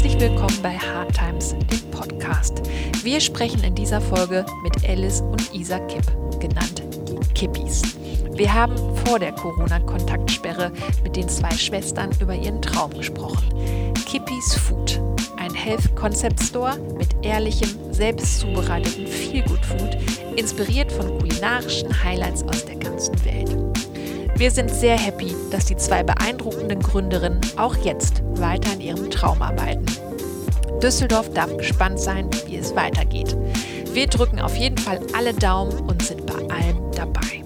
Herzlich willkommen bei Hard Times, dem Podcast. Wir sprechen in dieser Folge mit Alice und Isa Kipp, genannt die Kippis. Wir haben vor der Corona-Kontaktsperre mit den zwei Schwestern über ihren Traum gesprochen. Kippis Food, ein Health Concept Store mit ehrlichem, selbst zubereiteten Feelgood Food, inspiriert von kulinarischen Highlights aus der ganzen Welt. Wir sind sehr happy, dass die zwei beeindruckenden Gründerinnen auch jetzt weiter an ihrem Traum arbeiten. Düsseldorf darf gespannt sein, wie es weitergeht. Wir drücken auf jeden Fall alle Daumen und sind bei allem dabei.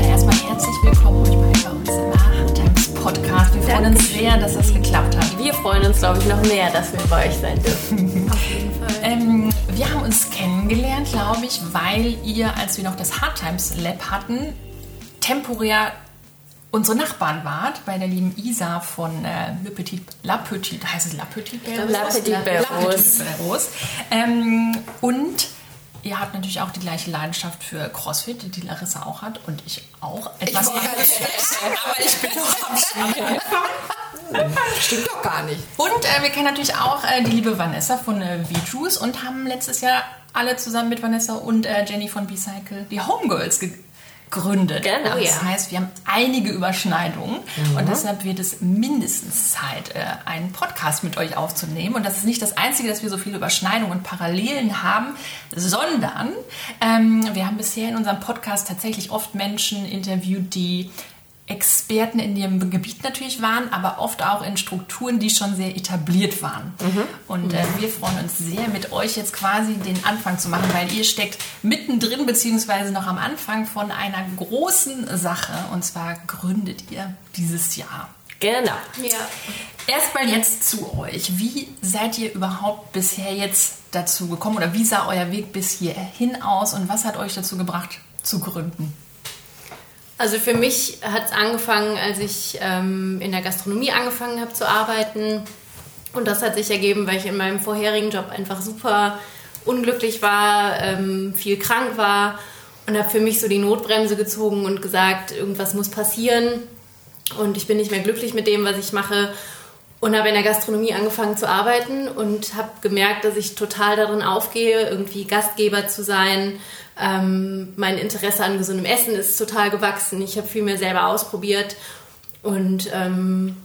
Erstmal herzlich willkommen euch bei uns im Hardtimes Podcast. Wir freuen uns sehr, dass das geklappt hat. Wir freuen uns, glaube ich, noch mehr, dass wir bei euch sein dürfen. Ich, weil ihr, als wir noch das Hardtimes Lab hatten, temporär unsere Nachbarn wart, bei der lieben Isa von äh, Le Petit, La Petite, heißt es La Petite La Petite Rose. Ähm, und ihr habt natürlich auch die gleiche Leidenschaft für CrossFit, die Larissa auch hat und ich auch. Etwas sagen, aber ich bin noch am Spielen. Stimmt doch gar nicht. Und äh, wir kennen natürlich auch äh, die liebe Vanessa von äh, V-Juice und haben letztes Jahr alle zusammen mit Vanessa und äh, Jenny von B-Cycle die Homegirls gegründet. Genau, Das ja. heißt, wir haben einige Überschneidungen und deshalb wird es mindestens Zeit, äh, einen Podcast mit euch aufzunehmen. Und das ist nicht das Einzige, dass wir so viele Überschneidungen und Parallelen haben, sondern ähm, wir haben bisher in unserem Podcast tatsächlich oft Menschen interviewt, die Experten in ihrem Gebiet natürlich waren, aber oft auch in Strukturen, die schon sehr etabliert waren. Und äh, wir freuen uns sehr, mit euch jetzt quasi den Anfang zu machen, weil ihr steckt mittendrin beziehungsweise noch am Anfang von einer großen Sache. Und zwar gründet ihr dieses Jahr. Genau. Ja. Erstmal jetzt zu euch. Wie seid ihr überhaupt bisher jetzt dazu gekommen oder wie sah euer Weg bis hierhin aus und was hat euch dazu gebracht zu gründen? Also für mich hat es angefangen, als ich ähm, in der Gastronomie angefangen habe zu arbeiten. Und das hat sich ergeben, weil ich in meinem vorherigen Job einfach super unglücklich war, ähm, viel krank war und habe für mich so die Notbremse gezogen und gesagt, irgendwas muss passieren. Und ich bin nicht mehr glücklich mit dem, was ich mache. Und habe in der Gastronomie angefangen zu arbeiten und habe gemerkt, dass ich total darin aufgehe, irgendwie Gastgeber zu sein. Ähm, mein Interesse an gesundem Essen ist total gewachsen. Ich habe viel mehr selber ausprobiert. Und ähm,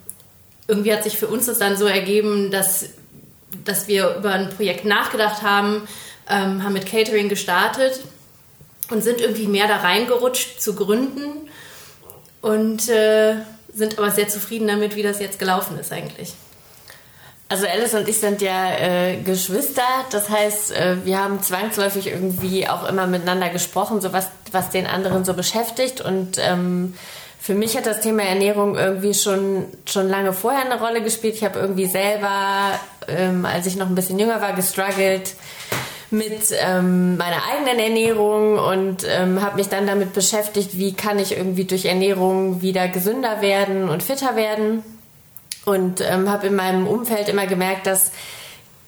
irgendwie hat sich für uns das dann so ergeben, dass, dass wir über ein Projekt nachgedacht haben, ähm, haben mit Catering gestartet und sind irgendwie mehr da reingerutscht zu gründen. Und äh, sind aber sehr zufrieden damit, wie das jetzt gelaufen ist eigentlich. Also Alice und ich sind ja äh, Geschwister, das heißt, äh, wir haben zwangsläufig irgendwie auch immer miteinander gesprochen, so was, was den anderen so beschäftigt. Und ähm, für mich hat das Thema Ernährung irgendwie schon, schon lange vorher eine Rolle gespielt. Ich habe irgendwie selber, ähm, als ich noch ein bisschen jünger war, gestruggelt mit ähm, meiner eigenen Ernährung und ähm, habe mich dann damit beschäftigt, wie kann ich irgendwie durch Ernährung wieder gesünder werden und fitter werden. Und ähm, habe in meinem Umfeld immer gemerkt, dass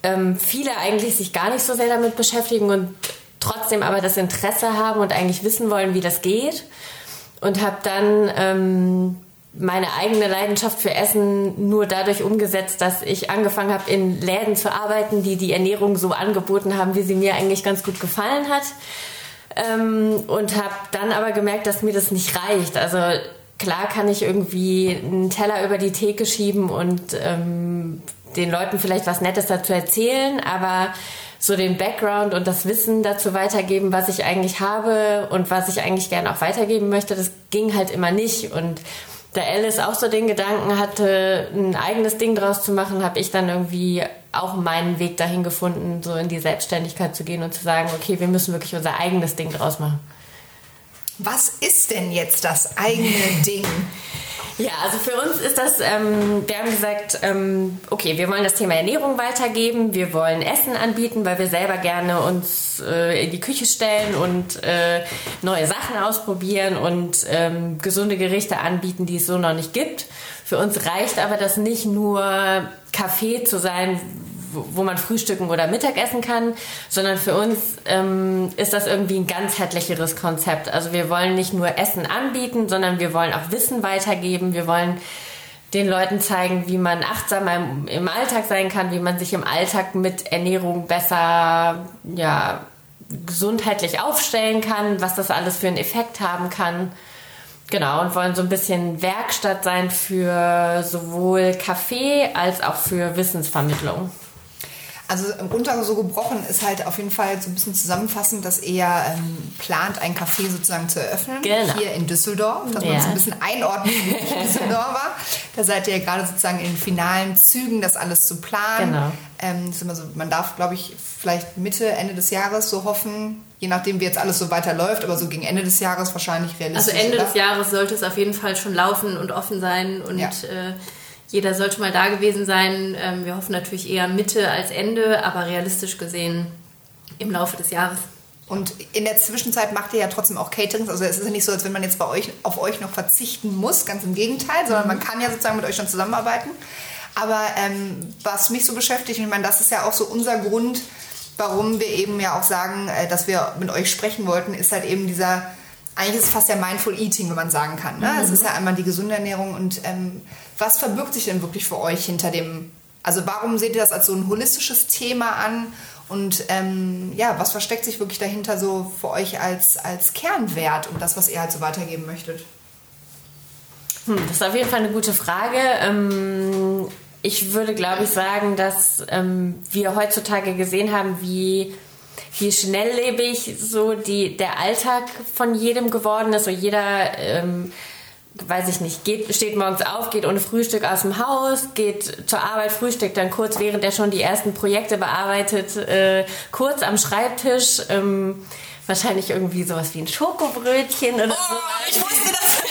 ähm, viele eigentlich sich gar nicht so sehr damit beschäftigen und trotzdem aber das Interesse haben und eigentlich wissen wollen, wie das geht. Und habe dann ähm, meine eigene Leidenschaft für Essen nur dadurch umgesetzt, dass ich angefangen habe, in Läden zu arbeiten, die die Ernährung so angeboten haben, wie sie mir eigentlich ganz gut gefallen hat. Ähm, und habe dann aber gemerkt, dass mir das nicht reicht. Also klar kann ich irgendwie einen Teller über die Theke schieben und ähm, den Leuten vielleicht was Nettes dazu erzählen, aber so den Background und das Wissen dazu weitergeben, was ich eigentlich habe und was ich eigentlich gerne auch weitergeben möchte, das ging halt immer nicht. Und da Alice auch so den Gedanken hatte, ein eigenes Ding draus zu machen, habe ich dann irgendwie auch meinen Weg dahin gefunden, so in die Selbstständigkeit zu gehen und zu sagen, okay, wir müssen wirklich unser eigenes Ding draus machen. Was ist denn jetzt das eigene Ding? Ja, also für uns ist das, ähm, wir haben gesagt, ähm, okay, wir wollen das Thema Ernährung weitergeben, wir wollen Essen anbieten, weil wir selber gerne uns äh, in die Küche stellen und äh, neue Sachen ausprobieren und ähm, gesunde Gerichte anbieten, die es so noch nicht gibt. Für uns reicht aber das nicht nur Kaffee zu sein, wo man frühstücken oder Mittagessen kann, sondern für uns ähm, ist das irgendwie ein ganzheitlicheres Konzept. Also wir wollen nicht nur Essen anbieten, sondern wir wollen auch Wissen weitergeben. Wir wollen den Leuten zeigen, wie man achtsamer im, im Alltag sein kann, wie man sich im Alltag mit Ernährung besser, ja, gesundheitlich aufstellen kann, was das alles für einen Effekt haben kann. Genau, und wollen so ein bisschen Werkstatt sein für sowohl Kaffee als auch für Wissensvermittlung. Also runter so gebrochen ist halt auf jeden Fall so ein bisschen zusammenfassend, dass er ähm, plant, ein Café sozusagen zu eröffnen. Genau. Hier in Düsseldorf, dass Ja. man es ein bisschen einordnen, wie Düsseldorfer. Da seid ihr ja gerade sozusagen in den finalen Zügen, das alles zu planen. Genau. Ähm, so, man darf, glaube ich, vielleicht Mitte, Ende des Jahres so hoffen, je nachdem, wie jetzt alles so weiterläuft, aber so gegen Ende des Jahres wahrscheinlich Also realistisch. Ende oder? des Jahres sollte es auf jeden Fall schon laufen und offen sein und Ja. äh, jeder sollte mal da gewesen sein. Ähm, wir hoffen natürlich eher Mitte als Ende, aber realistisch gesehen im Laufe des Jahres. Und in der Zwischenzeit macht ihr ja trotzdem auch Caterings. Also es ist ja nicht so, als wenn man jetzt bei euch auf euch noch verzichten muss, ganz im Gegenteil, sondern man kann ja sozusagen mit euch schon zusammenarbeiten. Aber ähm, was mich so beschäftigt, ich meine, das ist ja auch so unser Grund, warum wir eben ja auch sagen, äh, dass wir mit euch sprechen wollten, ist halt eben dieser, eigentlich ist es fast ja Mindful Eating, wenn man sagen kann. Ne? Es ist ja einmal die gesunde Ernährung und ähm, was verbirgt sich denn wirklich für euch hinter dem, also warum seht ihr das als so ein holistisches Thema an und ähm, ja, was versteckt sich wirklich dahinter so für euch als, als Kernwert und das, was ihr halt so weitergeben möchtet? Hm, das ist auf jeden Fall eine gute Frage. Ähm, ich würde, glaube ich, sagen, dass ähm, wir heutzutage gesehen haben, wie, wie schnelllebig so die, der Alltag von jedem geworden ist. So jeder, ähm, weiß ich nicht, geht, steht morgens auf, geht ohne Frühstück aus dem Haus, geht zur Arbeit, frühstückt dann kurz, während er schon die ersten Projekte bearbeitet, äh, kurz am Schreibtisch. Ähm, wahrscheinlich irgendwie sowas wie ein Schokobrötchen oder so. ich wusste das.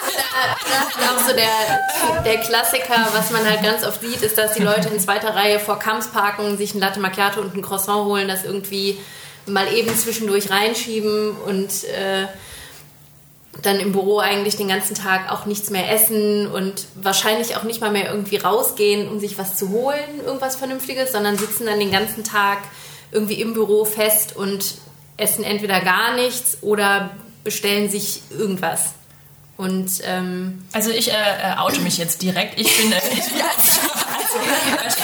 auch so der, der Klassiker, was man halt ganz oft sieht, ist, dass die Leute in zweiter Reihe vor Kamps parken, sich ein Latte Macchiato und ein Croissant holen, das irgendwie mal eben zwischendurch reinschieben und äh, dann im Büro eigentlich den ganzen Tag auch nichts mehr essen und wahrscheinlich auch nicht mal mehr irgendwie rausgehen, um sich was zu holen, irgendwas Vernünftiges, sondern sitzen dann den ganzen Tag irgendwie im Büro fest und essen entweder gar nichts oder bestellen sich irgendwas. Und ähm, Also ich äh, äh, oute mich jetzt direkt. Ich bin, äh, also,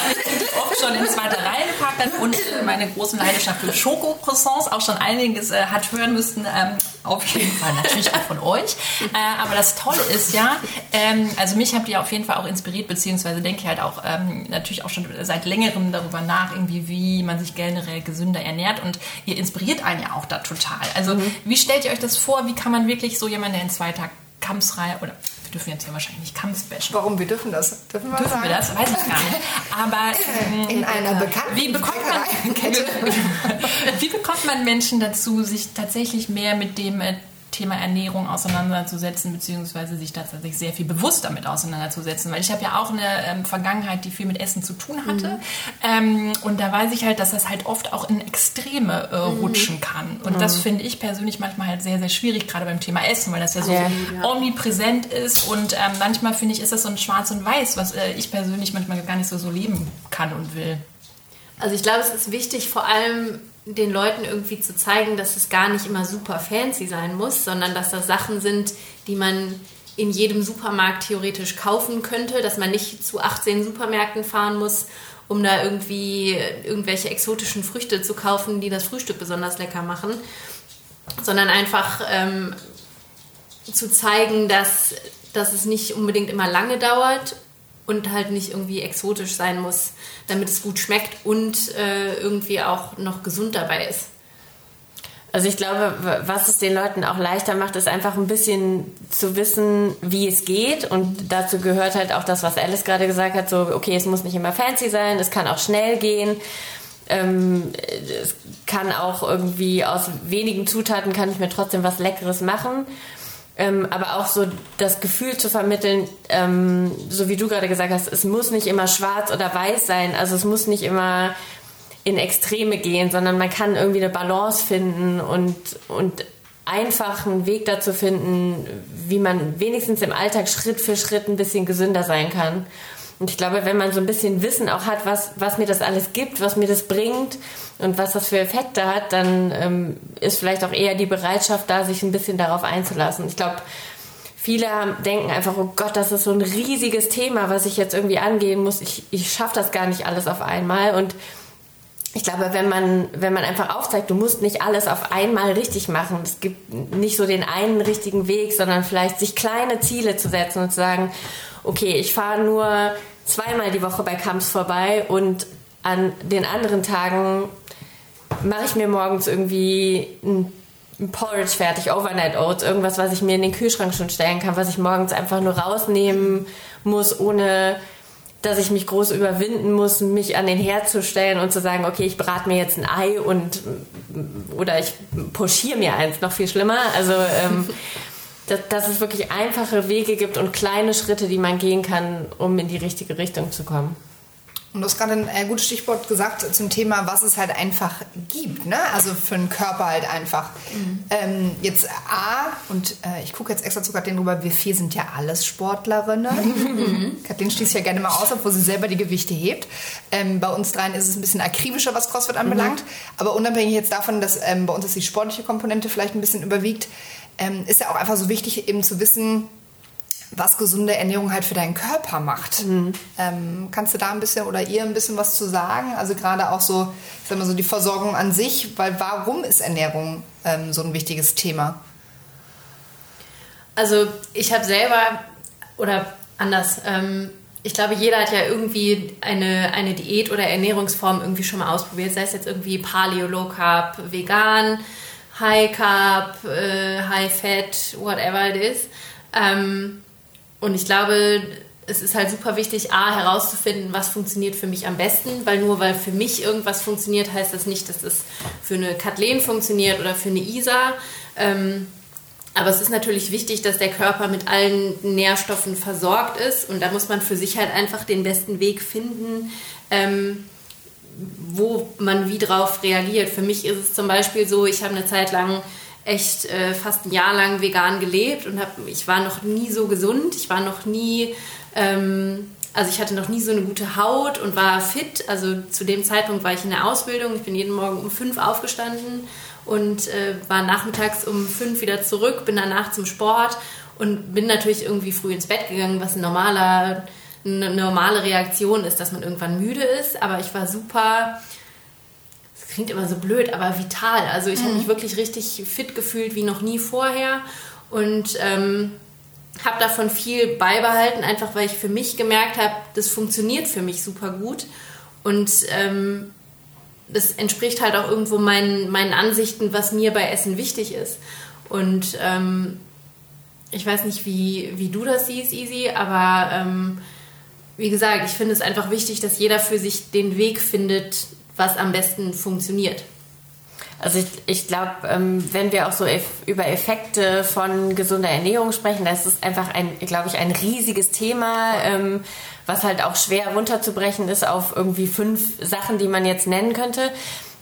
oft schon in zweiter Reihe geparkt und äh, meine große Leidenschaft für Schokocroissants auch schon einiges äh, hat hören müssen. Ähm, auf jeden Fall natürlich auch von euch. Äh, aber das Tolle ist ja, ähm, also mich habt ihr auf jeden Fall auch inspiriert, beziehungsweise denke ich halt auch ähm, natürlich auch schon seit längerem darüber nach, irgendwie wie man sich generell gesünder ernährt und ihr inspiriert einen ja auch da total. Also wie stellt ihr euch das vor? Wie kann man wirklich so jemanden, der in zwei Tagen Kampfsreihe oder wir dürfen jetzt ja wahrscheinlich nicht Kampfs bashen. Warum? Wir dürfen das. Dürfen wir, Dürfen wir das? Weiß ich gar nicht. Aber ähm, In einer bekannten wie bekommt man, wie bekommt man Menschen dazu, sich tatsächlich mehr mit dem äh, Thema Ernährung auseinanderzusetzen, beziehungsweise sich tatsächlich sehr viel bewusst damit auseinanderzusetzen? Weil ich habe ja auch eine ähm, Vergangenheit, die viel mit Essen zu tun hatte. Ähm, und da weiß ich halt, dass das halt oft auch in Extreme äh, rutschen kann. Und das finde ich persönlich manchmal halt sehr, sehr schwierig, gerade beim Thema Essen, weil das ja so Ja. omnipräsent ist. Und ähm, manchmal finde ich, ist das so ein Schwarz und Weiß, was äh, ich persönlich manchmal gar nicht so, so leben kann und will. Also ich glaube, es ist wichtig, vor allem den Leuten irgendwie zu zeigen, dass es gar nicht immer super fancy sein muss, sondern dass das Sachen sind, die man in jedem Supermarkt theoretisch kaufen könnte, dass man nicht zu 18 Supermärkten fahren muss, um da irgendwie irgendwelche exotischen Früchte zu kaufen, die das Frühstück besonders lecker machen, sondern einfach ähm, zu zeigen, dass, dass es nicht unbedingt immer lange dauert und halt nicht irgendwie exotisch sein muss, damit es gut schmeckt und äh, irgendwie auch noch gesund dabei ist. Also ich glaube, was es den Leuten auch leichter macht, ist einfach ein bisschen zu wissen, wie es geht. Und dazu gehört halt auch das, was Alice gerade gesagt hat, so, okay, es muss nicht immer fancy sein, es kann auch schnell gehen. Ähm, es kann auch irgendwie aus wenigen Zutaten kann ich mir trotzdem was Leckeres machen. Ähm, aber auch so das Gefühl zu vermitteln, ähm, so wie du gerade gesagt hast, es muss nicht immer schwarz oder weiß sein. Also es muss nicht immer in Extreme gehen, sondern man kann irgendwie eine Balance finden und, und einfach einen Weg dazu finden, wie man wenigstens im Alltag Schritt für Schritt ein bisschen gesünder sein kann. Und ich glaube, wenn man so ein bisschen Wissen auch hat, was, was mir das alles gibt, was mir das bringt und was das für Effekte hat, dann ähm, ist vielleicht auch eher die Bereitschaft da, sich ein bisschen darauf einzulassen. Ich glaube, viele denken einfach, oh Gott, das ist so ein riesiges Thema, was ich jetzt irgendwie angehen muss. Ich, ich schaffe das gar nicht alles auf einmal. Und ich glaube, wenn man, wenn man einfach aufzeigt, du musst nicht alles auf einmal richtig machen. Es gibt nicht so den einen richtigen Weg, sondern vielleicht sich kleine Ziele zu setzen und zu sagen, okay, ich fahre nur zweimal die Woche bei Kamps vorbei und an den anderen Tagen mache ich mir morgens irgendwie ein, Porridge fertig, Overnight Oats, irgendwas, was ich mir in den Kühlschrank schon stellen kann, was ich morgens einfach nur rausnehmen muss, ohne dass ich mich groß überwinden muss, mich an den Herd zu stellen und zu sagen, okay, ich brate mir jetzt ein Ei und oder ich pochiere mir eins, noch viel schlimmer. Also ähm, dass, dass es wirklich einfache Wege gibt und kleine Schritte, die man gehen kann, um in die richtige Richtung zu kommen. Und du hast gerade ein äh, gutes Stichwort gesagt zum Thema, was es halt einfach gibt. Ne? Also für den Körper halt einfach. Mhm. Ähm, jetzt A, und äh, ich gucke jetzt extra zu Kathleen rüber, wir vier sind ja alles Sportlerinnen. Mhm. Kathleen schließt ja gerne mal aus, obwohl sie selber die Gewichte hebt. Ähm, bei uns dreien ist es ein bisschen akribischer, was CrossFit anbelangt. Mhm. Aber unabhängig jetzt davon, dass ähm, bei uns ist die sportliche Komponente vielleicht ein bisschen überwiegt, ähm, ist ja auch einfach so wichtig, eben zu wissen, was gesunde Ernährung halt für deinen Körper macht. Mhm. Ähm, kannst du da ein bisschen oder ihr ein bisschen was zu sagen? Also gerade auch so, ich sag mal so die Versorgung an sich, weil warum ist Ernährung ähm, so ein wichtiges Thema? Also ich habe selber oder anders. Ähm, ich glaube, jeder hat ja irgendwie eine, eine Diät oder Ernährungsform irgendwie schon mal ausprobiert, sei es jetzt irgendwie Paleo, Low Carb, Vegan High Carb, äh, High Fat, whatever it is. Ähm, und ich glaube, es ist halt super wichtig, A, herauszufinden, was funktioniert für mich am besten, weil nur weil für mich irgendwas funktioniert, heißt das nicht, dass es für eine Kathleen funktioniert oder für eine Isa. Ähm, aber es ist natürlich wichtig, dass der Körper mit allen Nährstoffen versorgt ist und da muss man für sich halt einfach den besten Weg finden, ähm, wo man wie drauf reagiert. Für mich ist es zum Beispiel so, ich habe eine Zeit lang echt äh, fast ein Jahr lang vegan gelebt und hab, ich war noch nie so gesund. Ich war noch nie, ähm, also ich hatte noch nie so eine gute Haut und war fit. Also zu dem Zeitpunkt war ich in der Ausbildung. Ich bin jeden Morgen um fünf aufgestanden und äh, war nachmittags um fünf wieder zurück, bin danach zum Sport und bin natürlich irgendwie früh ins Bett gegangen, was ein normaler eine normale Reaktion ist, dass man irgendwann müde ist, aber ich war super, klingt immer so blöd, aber vital. Also ich mhm. habe mich wirklich richtig fit gefühlt wie noch nie vorher und ähm, habe davon viel beibehalten, einfach weil ich für mich gemerkt habe, das funktioniert für mich super gut und ähm, das entspricht halt auch irgendwo meinen, meinen Ansichten, was mir bei Essen wichtig ist. Und ähm, ich weiß nicht, wie, wie du das siehst, Easy, aber ähm, wie gesagt, ich finde es einfach wichtig, dass jeder für sich den Weg findet, was am besten funktioniert. Also ich, ich glaube, ähm, wenn wir auch so über Effekte von gesunder Ernährung sprechen, das ist einfach ein, glaube ich, ein riesiges Thema, ähm, was halt auch schwer runterzubrechen ist auf irgendwie fünf Sachen, die man jetzt nennen könnte.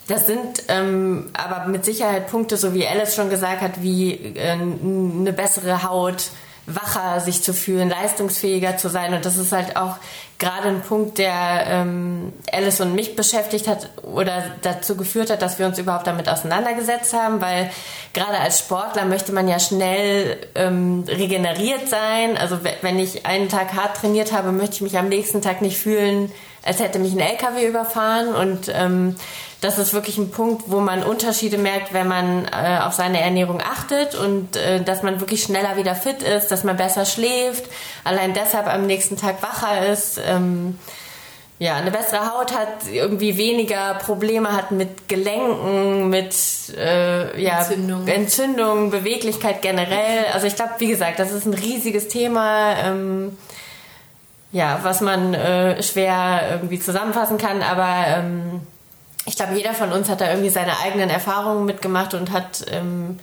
Das sind ähm, aber mit Sicherheit Punkte, so wie Alice schon gesagt hat, wie äh, eine bessere Haut, wacher sich zu fühlen, leistungsfähiger zu sein. Und das ist halt auch gerade ein Punkt, der ähm, Alice und mich beschäftigt hat oder dazu geführt hat, dass wir uns überhaupt damit auseinandergesetzt haben, weil gerade als Sportler möchte man ja schnell ähm, regeneriert sein. Also wenn ich einen Tag hart trainiert habe, möchte ich mich am nächsten Tag nicht fühlen, als hätte mich ein LKW überfahren und ähm, das ist wirklich ein Punkt, wo man Unterschiede merkt, wenn man äh, auf seine Ernährung achtet und äh, dass man wirklich schneller wieder fit ist, dass man besser schläft, allein deshalb am nächsten Tag wacher ist. Ähm, ja, eine bessere Haut hat, irgendwie weniger Probleme hat mit Gelenken, mit äh, ja, Entzündungen. Entzündung, Beweglichkeit generell. Also ich glaube, wie gesagt, das ist ein riesiges Thema. Ähm, ja, was man äh, schwer irgendwie zusammenfassen kann, aber ähm, ich glaube, jeder von uns hat da irgendwie seine eigenen Erfahrungen mitgemacht und hat ähm,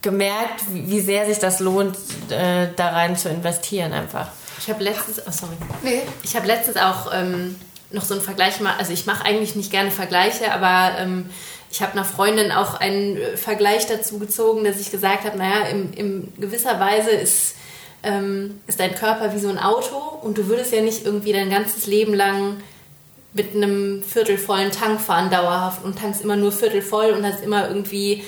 gemerkt, wie, wie, sehr sich das lohnt, äh, da rein zu investieren einfach. Ich habe letztens, oh sorry, nee. ich habe letztens auch ähm, noch so einen Vergleich mal, also ich mache eigentlich nicht gerne Vergleiche, aber ähm, ich habe einer Freundin auch einen Vergleich dazu gezogen, dass ich gesagt habe, naja, in, in gewisser Weise ist ähm, ist dein Körper wie so ein Auto und du würdest ja nicht irgendwie dein ganzes Leben lang mit einem viertelvollen Tank fahren dauerhaft und tankst immer nur viertelvoll und hast immer irgendwie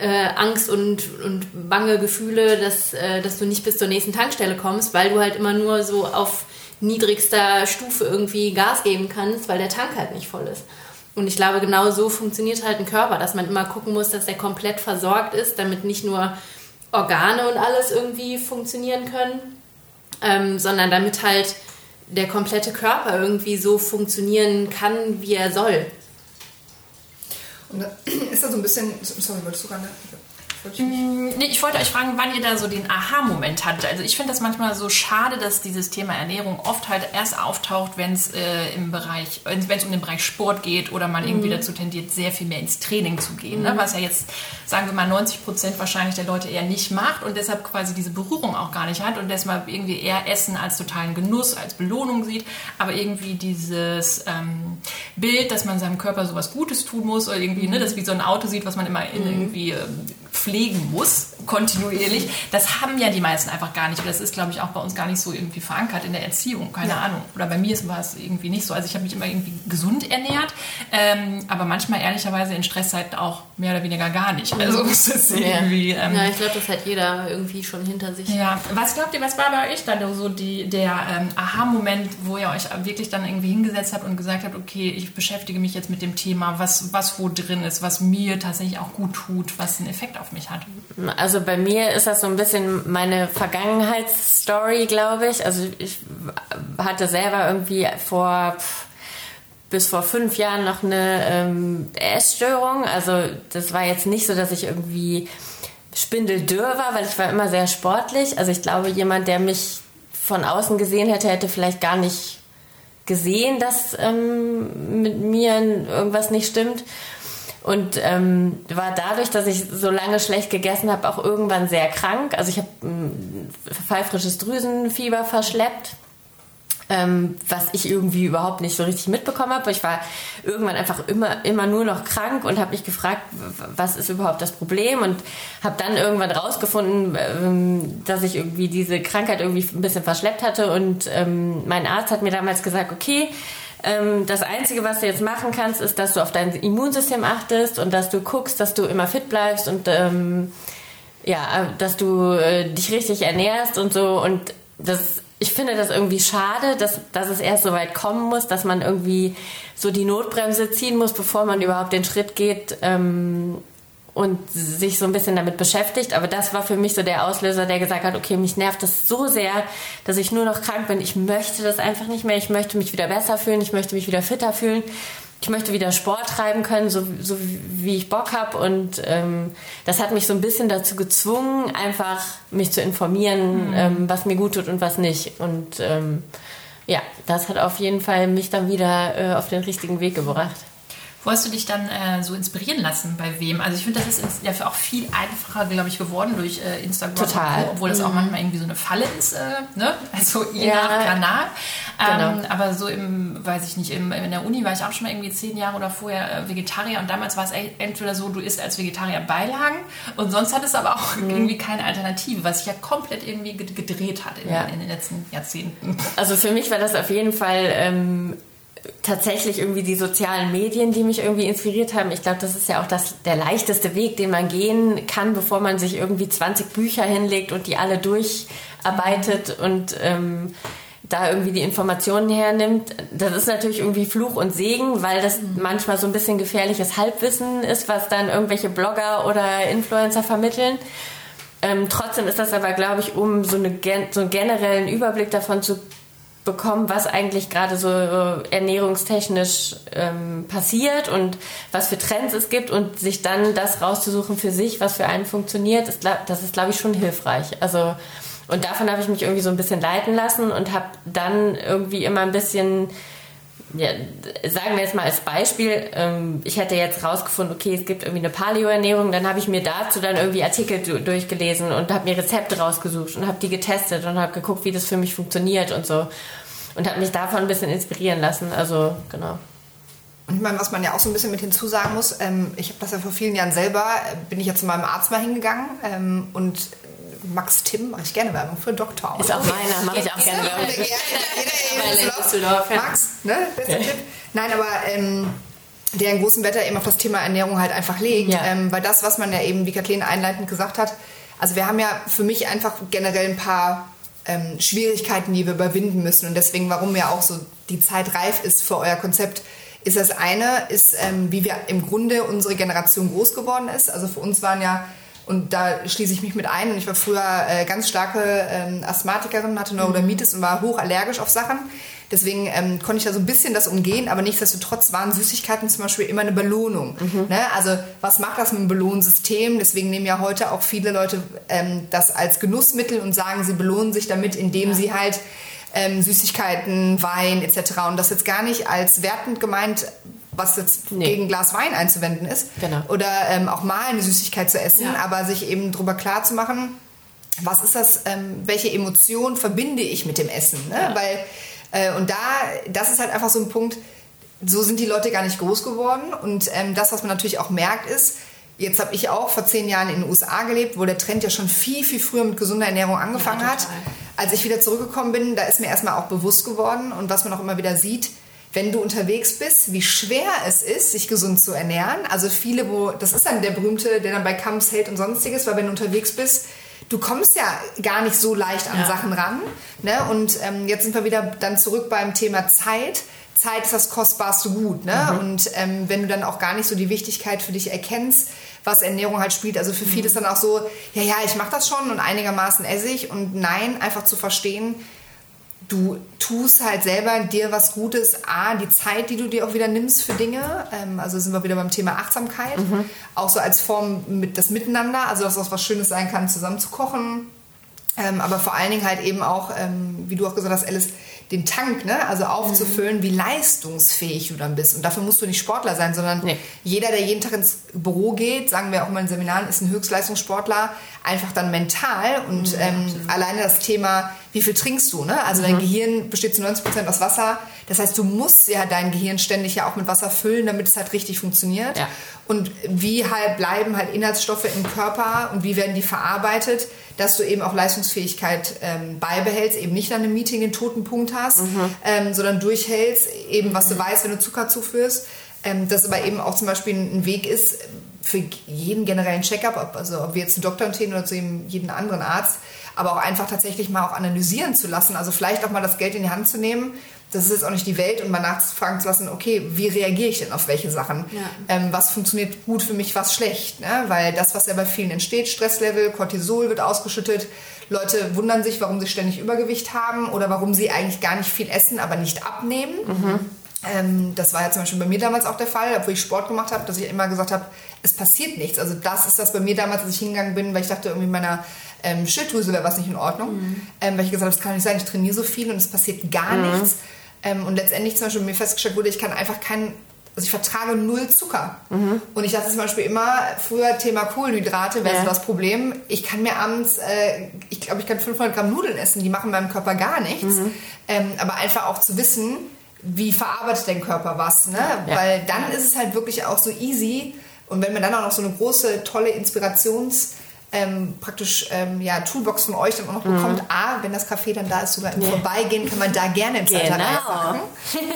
äh, Angst und, und bange Gefühle, dass, äh, dass du nicht bis zur nächsten Tankstelle kommst, weil du halt immer nur so auf niedrigster Stufe irgendwie Gas geben kannst, weil der Tank halt nicht voll ist. Und ich glaube, genau so funktioniert halt ein Körper, dass man immer gucken muss, dass der komplett versorgt ist, damit nicht nur Organe und alles irgendwie funktionieren können, ähm, sondern damit halt der komplette Körper irgendwie so funktionieren kann, wie er soll. Und ist da so ein bisschen, sorry, wolltest du gerade Mm, nee, ich wollte euch fragen, wann ihr da so den Aha-Moment hattet. Also ich finde das manchmal so schade, dass dieses Thema Ernährung oft halt erst auftaucht, wenn es äh, im Bereich, wenn es um den Bereich Sport geht oder man mhm. irgendwie dazu tendiert, sehr viel mehr ins Training zu gehen. Mhm. Ne? Was ja jetzt, sagen wir mal, 90 Prozent wahrscheinlich der Leute eher nicht macht und deshalb quasi diese Berührung auch gar nicht hat und deshalb irgendwie eher Essen als totalen Genuss, als Belohnung sieht. Aber irgendwie dieses ähm, Bild, dass man seinem Körper sowas Gutes tun muss oder irgendwie, mhm. ne, das wie so ein Auto sieht, was man immer in, irgendwie äh, pflegen muss, kontinuierlich. Das haben ja die meisten einfach gar nicht. Und das ist, glaube ich, auch bei uns gar nicht so irgendwie verankert in der Erziehung. Keine ja. Ahnung. Oder bei mir war es irgendwie nicht so. Also ich habe mich immer irgendwie gesund ernährt, ähm, aber manchmal ehrlicherweise in Stresszeiten auch mehr oder weniger gar nicht. Also es ist irgendwie. Ähm, ja, ich glaube, das hat jeder irgendwie schon hinter sich. Ja. Was glaubt ihr, was war bei euch dann so die, der ähm, Aha-Moment, wo ihr euch wirklich dann irgendwie hingesetzt habt und gesagt habt, okay, ich beschäftige mich jetzt mit dem Thema, was, was wo drin ist, was mir tatsächlich auch gut tut, was einen Effekt auf mich hat? Also bei mir ist das so ein bisschen meine Vergangenheitsstory, glaube ich. Also ich hatte selber irgendwie vor bis vor fünf Jahren noch eine ähm, Essstörung. Also das war jetzt nicht so, dass ich irgendwie spindeldürr war, weil ich war immer sehr sportlich. Also ich glaube, jemand, der mich von außen gesehen hätte, hätte vielleicht gar nicht gesehen, dass ähm, mit mir irgendwas nicht stimmt. Und ähm, war dadurch, dass ich so lange schlecht gegessen habe, auch irgendwann sehr krank. Also ich habe ein pfeifrisches Drüsenfieber verschleppt, ähm, was ich irgendwie überhaupt nicht so richtig mitbekommen habe. Ich war irgendwann einfach immer, immer nur noch krank und habe mich gefragt, was ist überhaupt das Problem? Und habe dann irgendwann rausgefunden, ähm, dass ich irgendwie diese Krankheit irgendwie ein bisschen verschleppt hatte. Und ähm, mein Arzt hat mir damals gesagt, okay, ähm, das Einzige, was du jetzt machen kannst, ist, dass du auf dein Immunsystem achtest und dass du guckst, dass du immer fit bleibst und ähm, ja, dass du äh, dich richtig ernährst und so. Und das, ich finde das irgendwie schade, dass, dass es erst so weit kommen muss, dass man irgendwie so die Notbremse ziehen muss, bevor man überhaupt den Schritt geht, ähm, und sich so ein bisschen damit beschäftigt. Aber das war für mich so der Auslöser, der gesagt hat, okay, mich nervt das so sehr, dass ich nur noch krank bin. Ich möchte das einfach nicht mehr. Ich möchte mich wieder besser fühlen. Ich möchte mich wieder fitter fühlen. Ich möchte wieder Sport treiben können, so, so wie ich Bock habe. Und ähm, das hat mich so ein bisschen dazu gezwungen, einfach mich zu informieren, mhm. ähm, was mir gut tut und was nicht. Und ähm, ja, das hat auf jeden Fall mich dann wieder äh, auf den richtigen Weg gebracht. Wo hast du dich dann äh, so inspirieren lassen? Bei wem? Also ich finde, das ist ja auch viel einfacher, glaube ich, geworden durch äh, Instagram. Total. Co, obwohl das mhm. auch manchmal irgendwie so eine Falle ist, äh, ne? Also je ja. nach Kanal. Ähm, genau. aber so im, weiß ich nicht, im, in der Uni war ich auch schon mal irgendwie zehn Jahre oder vorher äh, Vegetarier und damals war es entweder so, du isst als Vegetarier Beilagen und sonst hat es aber auch mhm. irgendwie keine Alternative, was sich ja komplett irgendwie gedreht hat in, ja. in den letzten Jahrzehnten. Also für mich war das auf jeden Fall ähm, tatsächlich irgendwie die sozialen Medien, die mich irgendwie inspiriert haben. Ich glaube, das ist ja auch das, der leichteste Weg, den man gehen kann, bevor man sich irgendwie 20 Bücher hinlegt und die alle durcharbeitet und ähm, da irgendwie die Informationen hernimmt. Das ist natürlich irgendwie Fluch und Segen, weil das mhm. manchmal so ein bisschen gefährliches Halbwissen ist, was dann irgendwelche Blogger oder Influencer vermitteln. Ähm, trotzdem ist das aber, glaube ich, um so, eine, so einen generellen Überblick davon zu bekommen, was eigentlich gerade so ernährungstechnisch ähm, passiert und was für Trends es gibt und sich dann das rauszusuchen für sich, was für einen funktioniert, ist, das ist, glaube ich, schon hilfreich. Also und davon habe ich mich irgendwie so ein bisschen leiten lassen und habe dann irgendwie immer ein bisschen ja, sagen wir jetzt mal als Beispiel, ähm, ich hätte jetzt rausgefunden, okay, es gibt irgendwie eine Paleo-Ernährung, dann habe ich mir dazu dann irgendwie Artikel durchgelesen und habe mir Rezepte rausgesucht und habe die getestet und habe geguckt, wie das für mich funktioniert und so. Und habe mich davon ein bisschen inspirieren lassen. Also, genau. Und ich meine, was man ja auch so ein bisschen mit hinzusagen muss, ähm, ich habe das ja vor vielen Jahren selber, bin ich ja zu meinem Arzt mal hingegangen ähm, und Max Tim, mache ich gerne Werbung für Dr. Ist auch meiner, mache ich auch gerne Werbung. Jeder, jeder, ja. Max, ne? Bester Tipp. Nein, aber ähm, der in großem Wetter eben auf das Thema Ernährung halt einfach legt. Ja. Ähm, weil das, was man ja eben, wie Kathleen einleitend gesagt hat, also wir haben ja für mich einfach generell ein paar ähm, Schwierigkeiten, die wir überwinden müssen. Und deswegen, warum ja auch so die Zeit reif ist für euer Konzept, ist das eine, ist, ähm, wie wir im Grunde unsere Generation groß geworden ist. Also für uns waren ja, und da schließe ich mich mit ein, und ich war früher äh, ganz starke ähm, Asthmatikerin, hatte Neurodermitis und war hochallergisch auf Sachen. Deswegen ähm, konnte ich da so ein bisschen das umgehen, aber nichtsdestotrotz waren Süßigkeiten zum Beispiel immer eine Belohnung. Ne? Also was macht das mit dem Belohnsystem? Deswegen nehmen ja heute auch viele Leute ähm, das als Genussmittel und sagen, sie belohnen sich damit, indem sie halt ähm, Süßigkeiten, Wein etc. Und das jetzt gar nicht als wertend gemeint, was jetzt Nee. gegen ein Glas Wein einzuwenden ist. Genau. Oder ähm, auch mal eine Süßigkeit zu essen, aber sich eben darüber klar zu machen, was ist das, ähm, welche Emotion verbinde ich mit dem Essen? Ne? Weil, äh, und da, das ist halt einfach so ein Punkt, so sind die Leute gar nicht groß geworden. Und ähm, das, was man natürlich auch merkt, ist, jetzt habe ich auch vor zehn Jahren in den USA gelebt, wo der Trend ja schon viel, viel früher mit gesunder Ernährung angefangen hat. Als ich wieder zurückgekommen bin, da ist mir erstmal auch bewusst geworden und was man auch immer wieder sieht, wenn du unterwegs bist, wie schwer es ist, sich gesund zu ernähren. Also viele, wo, das ist dann der berühmte, der dann bei Camps hält und sonstiges, weil wenn du unterwegs bist, du kommst ja gar nicht so leicht an Sachen ran. Ne? Und ähm, jetzt sind wir wieder dann zurück beim Thema Zeit. Zeit ist das kostbarste Gut. Ne? Und ähm, wenn du dann auch gar nicht so die Wichtigkeit für dich erkennst, was Ernährung halt spielt. Also für viele ist dann auch so, ja, ja, ich mache das schon und einigermaßen esse ich. Und nein, einfach zu verstehen, du tust halt selber dir was Gutes. A, die Zeit, die du dir auch wieder nimmst für Dinge. Ähm, also sind wir wieder beim Thema Achtsamkeit. Auch so als Form mit das Miteinander. Also dass das was Schönes sein kann, zusammen zu kochen. Ähm, aber vor allen Dingen halt eben auch, ähm, wie du auch gesagt hast, Alice, den Tank, ne? also aufzufüllen, wie leistungsfähig du dann bist. Und dafür musst du nicht Sportler sein, sondern Nee. jeder, der jeden Tag ins Büro geht, sagen wir auch mal in Seminaren, ist ein Höchstleistungssportler, einfach dann mental. Und ähm, alleine das Thema, wie viel trinkst du? Ne? Also dein Gehirn besteht zu 90 Prozent aus Wasser. Das heißt, du musst ja dein Gehirn ständig ja auch mit Wasser füllen, damit es halt richtig funktioniert. Ja. Und wie halt bleiben halt Inhaltsstoffe im Körper und wie werden die verarbeitet, dass du eben auch Leistungsfähigkeit ähm, beibehältst, eben nicht an einem Meeting den toten Punkt hast, ähm, sondern durchhältst, eben was du weißt, wenn du Zucker zuführst. Ähm, das aber eben auch zum Beispiel ein Weg ist für jeden generellen Checkup, ob, also ob wir jetzt zu Doktor gehen oder zu jedem, jeden anderen Arzt, aber auch einfach tatsächlich mal auch analysieren zu lassen. Also vielleicht auch mal das Geld in die Hand zu nehmen. Das ist jetzt auch nicht die Welt und mal nachfragen zu lassen, okay, wie reagiere ich denn auf welche Sachen? Ähm, was funktioniert gut für mich, was schlecht? Ne? Weil das, was ja bei vielen entsteht, Stresslevel, Cortisol wird ausgeschüttet. Leute wundern sich, warum sie ständig Übergewicht haben oder warum sie eigentlich gar nicht viel essen, aber nicht abnehmen. Ähm, das war ja zum Beispiel bei mir damals auch der Fall, obwohl ich Sport gemacht habe, dass ich immer gesagt habe, es passiert nichts. Also das ist das bei mir damals, als ich hingegangen bin, weil ich dachte, irgendwie meiner ähm, Schilddrüse wäre was nicht in Ordnung. Ähm, weil ich gesagt habe, das kann nicht sein, ich trainiere so viel und es passiert gar nichts. Ähm, und letztendlich zum Beispiel mir festgestellt wurde, ich kann einfach keinen, also ich vertrage null Zucker. Und ich dachte zum Beispiel immer, früher Thema Kohlenhydrate wäre so Ja. das Problem. Ich kann mir abends, äh, ich glaube, ich kann 500 Gramm Nudeln essen, die machen meinem Körper gar nichts. Ähm, aber einfach auch zu wissen, wie verarbeitet dein Körper was, ne? Ja. Weil dann ist es halt wirklich auch so easy. Und wenn man dann auch noch so eine große, tolle Inspirations- ähm, praktisch ähm, ja, Toolbox von euch dann auch noch bekommt. A, wenn das Café dann da ist, sogar im Vorbeigehen, kann man da gerne im Genau. machen.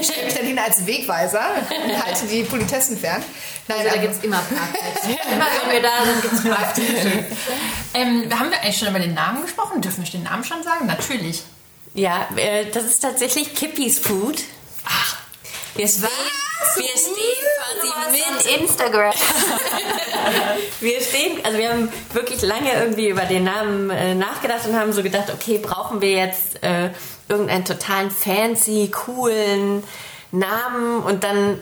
Ich stelle mich dann hin als Wegweiser und halte die Politessen fern. Nein, Also da gibt es immer Parkplätze. immer wenn wir da sind, gibt es Parkplätze. Ähm, haben wir eigentlich schon über den Namen gesprochen? Dürfen wir den Namen schon sagen? Natürlich. Ja, äh, das ist tatsächlich Kippis Food. Ach, Wir stehen, wir stehen quasi mit Instagram. Wir stehen, also wir haben wirklich lange irgendwie über den Namen äh, nachgedacht und haben so gedacht, okay, brauchen wir jetzt äh, irgendeinen totalen fancy, coolen Namen? Und dann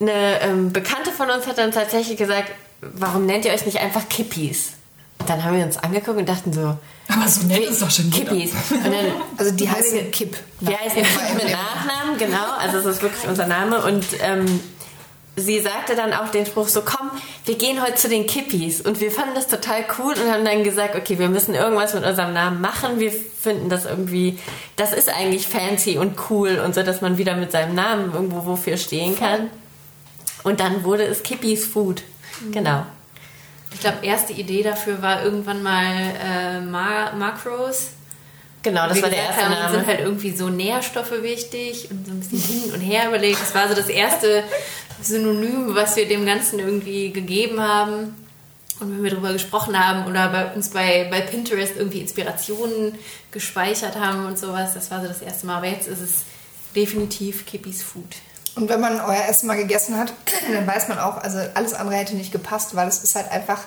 eine ähm, Bekannte von uns hat dann tatsächlich gesagt, warum nennt ihr euch nicht einfach Kippis? Und dann haben wir uns angeguckt und dachten so, aber so nennt es doch schon. Kippis. Und dann also die heißen Kipp. wir heißen Kipp mit Nachnamen, genau. Also es ist wirklich unser Name. Und ähm, sie sagte dann auch den Spruch so, komm, wir gehen heute zu den Kippis. Und wir fanden das total cool und haben dann gesagt, okay, wir müssen irgendwas mit unserem Namen machen. Wir finden das irgendwie, das ist eigentlich fancy und cool und so, dass man wieder mit seinem Namen irgendwo wofür stehen kann. Und dann wurde es Kippis Food. Genau. Ich glaube, erste Idee dafür war irgendwann mal äh, Mar Macros. Genau, das war der erste haben, Name. sind halt irgendwie so Nährstoffe wichtig und so ein bisschen hin und her überlegt. Das war so das erste Synonym, was wir dem Ganzen irgendwie gegeben haben. Und wenn wir darüber gesprochen haben oder bei uns bei, bei Pinterest irgendwie Inspirationen gespeichert haben und sowas, das war so das erste Mal. Aber jetzt ist es definitiv Kippis Food. Und wenn man euer Essen mal gegessen hat, dann weiß man auch, also alles andere hätte nicht gepasst, weil es ist halt einfach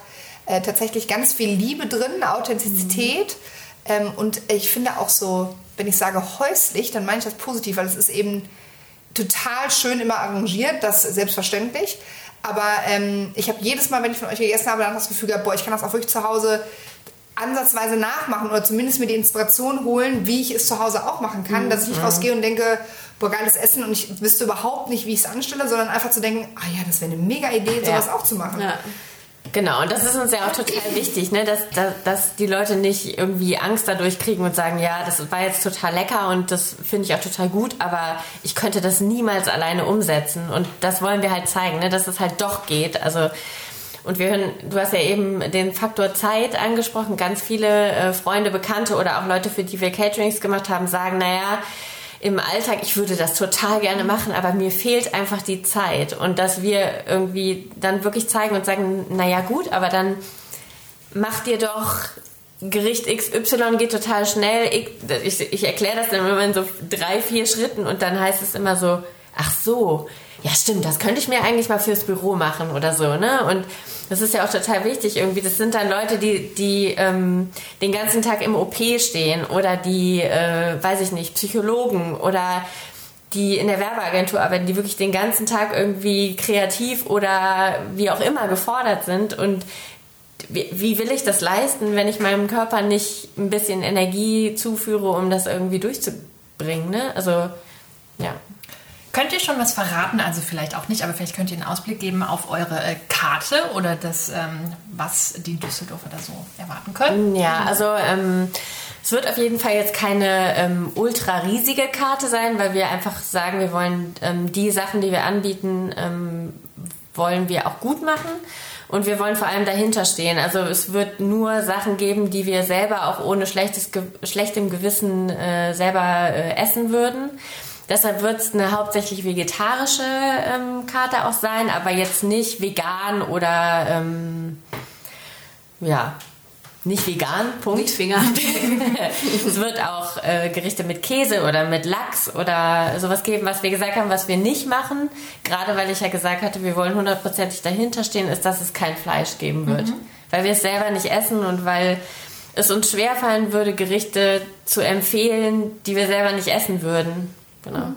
äh, tatsächlich ganz viel Liebe drin, Authentizität. Ähm, und ich finde auch so, wenn ich sage häuslich, dann meine ich das positiv, weil es ist eben total schön immer arrangiert, das selbstverständlich. Aber ähm, ich habe jedes Mal, wenn ich von euch gegessen habe, dann das Gefühl gehabt, boah, ich kann das auch wirklich zu Hause ansatzweise nachmachen oder zumindest mir die Inspiration holen, wie ich es zu Hause auch machen kann, dass ich nicht rausgehe und denke, boah, geiles Essen und ich wüsste überhaupt nicht, wie ich es anstelle, sondern einfach zu denken, ah ja, das wäre eine mega Idee, sowas auch zu machen. Ja. Genau, und das ist uns ja auch total wichtig, ne? dass, dass, dass die Leute nicht irgendwie Angst dadurch kriegen und sagen, ja, das war jetzt total lecker und das finde ich auch total gut, aber ich könnte das niemals alleine umsetzen. Und das wollen wir halt zeigen, ne? dass es halt doch geht. Also und wir hören, du hast ja eben den Faktor Zeit angesprochen. Ganz viele äh, Freunde, Bekannte oder auch Leute, für die wir Caterings gemacht haben, sagen, naja, im Alltag, ich würde das total gerne machen, aber mir fehlt einfach die Zeit. Und dass wir irgendwie dann wirklich zeigen und sagen, naja gut, aber dann mach dir doch Gericht XY geht total schnell. Ich, ich, ich erkläre das dann immer in so drei, vier Schritten und dann heißt es immer so, ach so, ja stimmt, das könnte ich mir eigentlich mal fürs Büro machen oder so, ne? Und das ist ja auch total wichtig irgendwie. Das sind dann Leute, die, die ähm, den ganzen Tag im OP stehen oder die, äh, weiß ich nicht, Psychologen oder die in der Werbeagentur arbeiten, die wirklich den ganzen Tag irgendwie kreativ oder wie auch immer gefordert sind und wie, wie will ich das leisten, wenn ich meinem Körper nicht ein bisschen Energie zuführe, um das irgendwie durchzubringen, ne? Also, ja. Könnt ihr schon was verraten? Also vielleicht auch nicht, aber vielleicht könnt ihr einen Ausblick geben auf eure äh, Karte oder das, ähm, was die Düsseldorfer da so erwarten können? Ja, also ähm, es wird auf jeden Fall jetzt keine ähm, ultra riesige Karte sein, weil wir einfach sagen, wir wollen ähm, die Sachen, die wir anbieten, ähm, wollen wir auch gut machen. Und wir wollen vor allem dahinter stehen. Also es wird nur Sachen geben, die wir selber auch ohne schlechtes, Ge schlechtem Gewissen äh, selber äh, essen würden. Deshalb wird es eine hauptsächlich vegetarische ähm, Karte auch sein, aber jetzt nicht vegan oder ähm, ja, nicht vegan, Punkt. Nicht vegan. es wird auch äh, Gerichte mit Käse oder mit Lachs oder sowas geben, was wir gesagt haben, was wir nicht machen. Gerade weil ich ja gesagt hatte, wir wollen hundertprozentig dahinter stehen, ist, dass es kein Fleisch geben wird. Mhm. Weil wir es selber nicht essen und weil es uns schwerfallen würde, Gerichte zu empfehlen, die wir selber nicht essen würden. Genau. Mhm.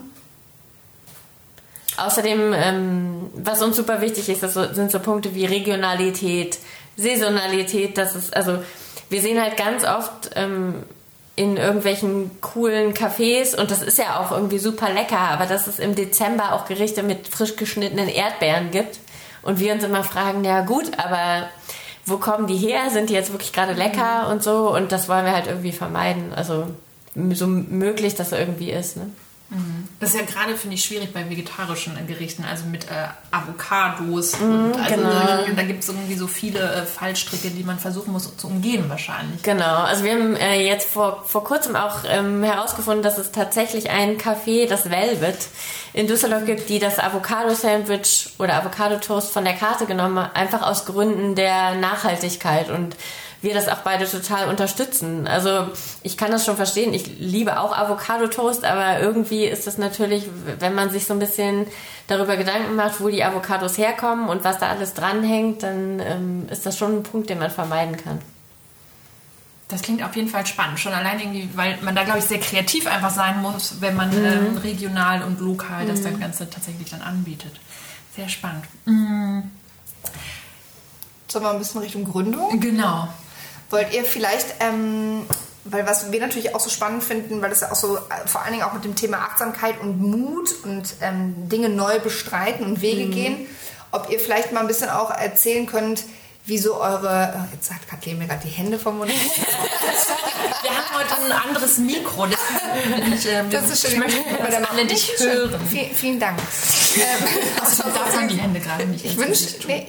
Außerdem, ähm, was uns super wichtig ist, das sind so Punkte wie Regionalität, Saisonalität. Das ist, also, wir sehen halt ganz oft ähm, in irgendwelchen coolen Cafés und das ist ja auch irgendwie super lecker, aber dass es im Dezember auch Gerichte mit frisch geschnittenen Erdbeeren gibt und wir uns immer fragen, ja gut, aber wo kommen die her? Sind die jetzt wirklich gerade lecker und so? Und das wollen wir halt irgendwie vermeiden. Also so möglich das irgendwie ist. Ne? Das ist ja gerade, finde ich, schwierig bei vegetarischen äh, Gerichten, also mit äh, Avocados und, also, genau. und da gibt es irgendwie so viele äh, Fallstricke, die man versuchen muss zu umgehen wahrscheinlich. Genau, also wir haben äh, jetzt vor, vor kurzem auch ähm, herausgefunden, dass es tatsächlich ein Café, das Velvet, in Düsseldorf gibt, die das Avocado-Sandwich oder Avocado-Toast von der Karte genommen haben, einfach aus Gründen der Nachhaltigkeit und wir das auch beide total unterstützen. Also ich kann das schon verstehen, ich liebe auch Avocado-Toast, aber irgendwie ist das natürlich, wenn man sich so ein bisschen darüber Gedanken macht, wo die Avocados herkommen und was da alles dranhängt, dann ähm, ist das schon ein Punkt, den man vermeiden kann. Das klingt auf jeden Fall spannend, schon allein irgendwie, weil man da, glaube ich, sehr kreativ einfach sein muss, wenn man ähm, regional und lokal das dann Ganze tatsächlich dann anbietet. Sehr spannend. Sollen wir ein bisschen Richtung Gründung? Genau. Wollt ihr vielleicht, ähm, weil was wir natürlich auch so spannend finden, weil das ja auch so äh, vor allen Dingen auch mit dem Thema Achtsamkeit und Mut und ähm, Dinge neu bestreiten und Wege gehen, ob ihr vielleicht mal ein bisschen auch erzählen könnt, wie so eure, oh, jetzt hat Kathleen mir gerade die Hände vom Mund. Wir haben heute ein anderes Mikro, ich, ähm, Das ist schön. ich möchte, dass alle dich hören. Vielen, vielen Dank. Ähm, Also, da sind die Hände gerade nicht. ich wünsche, nee,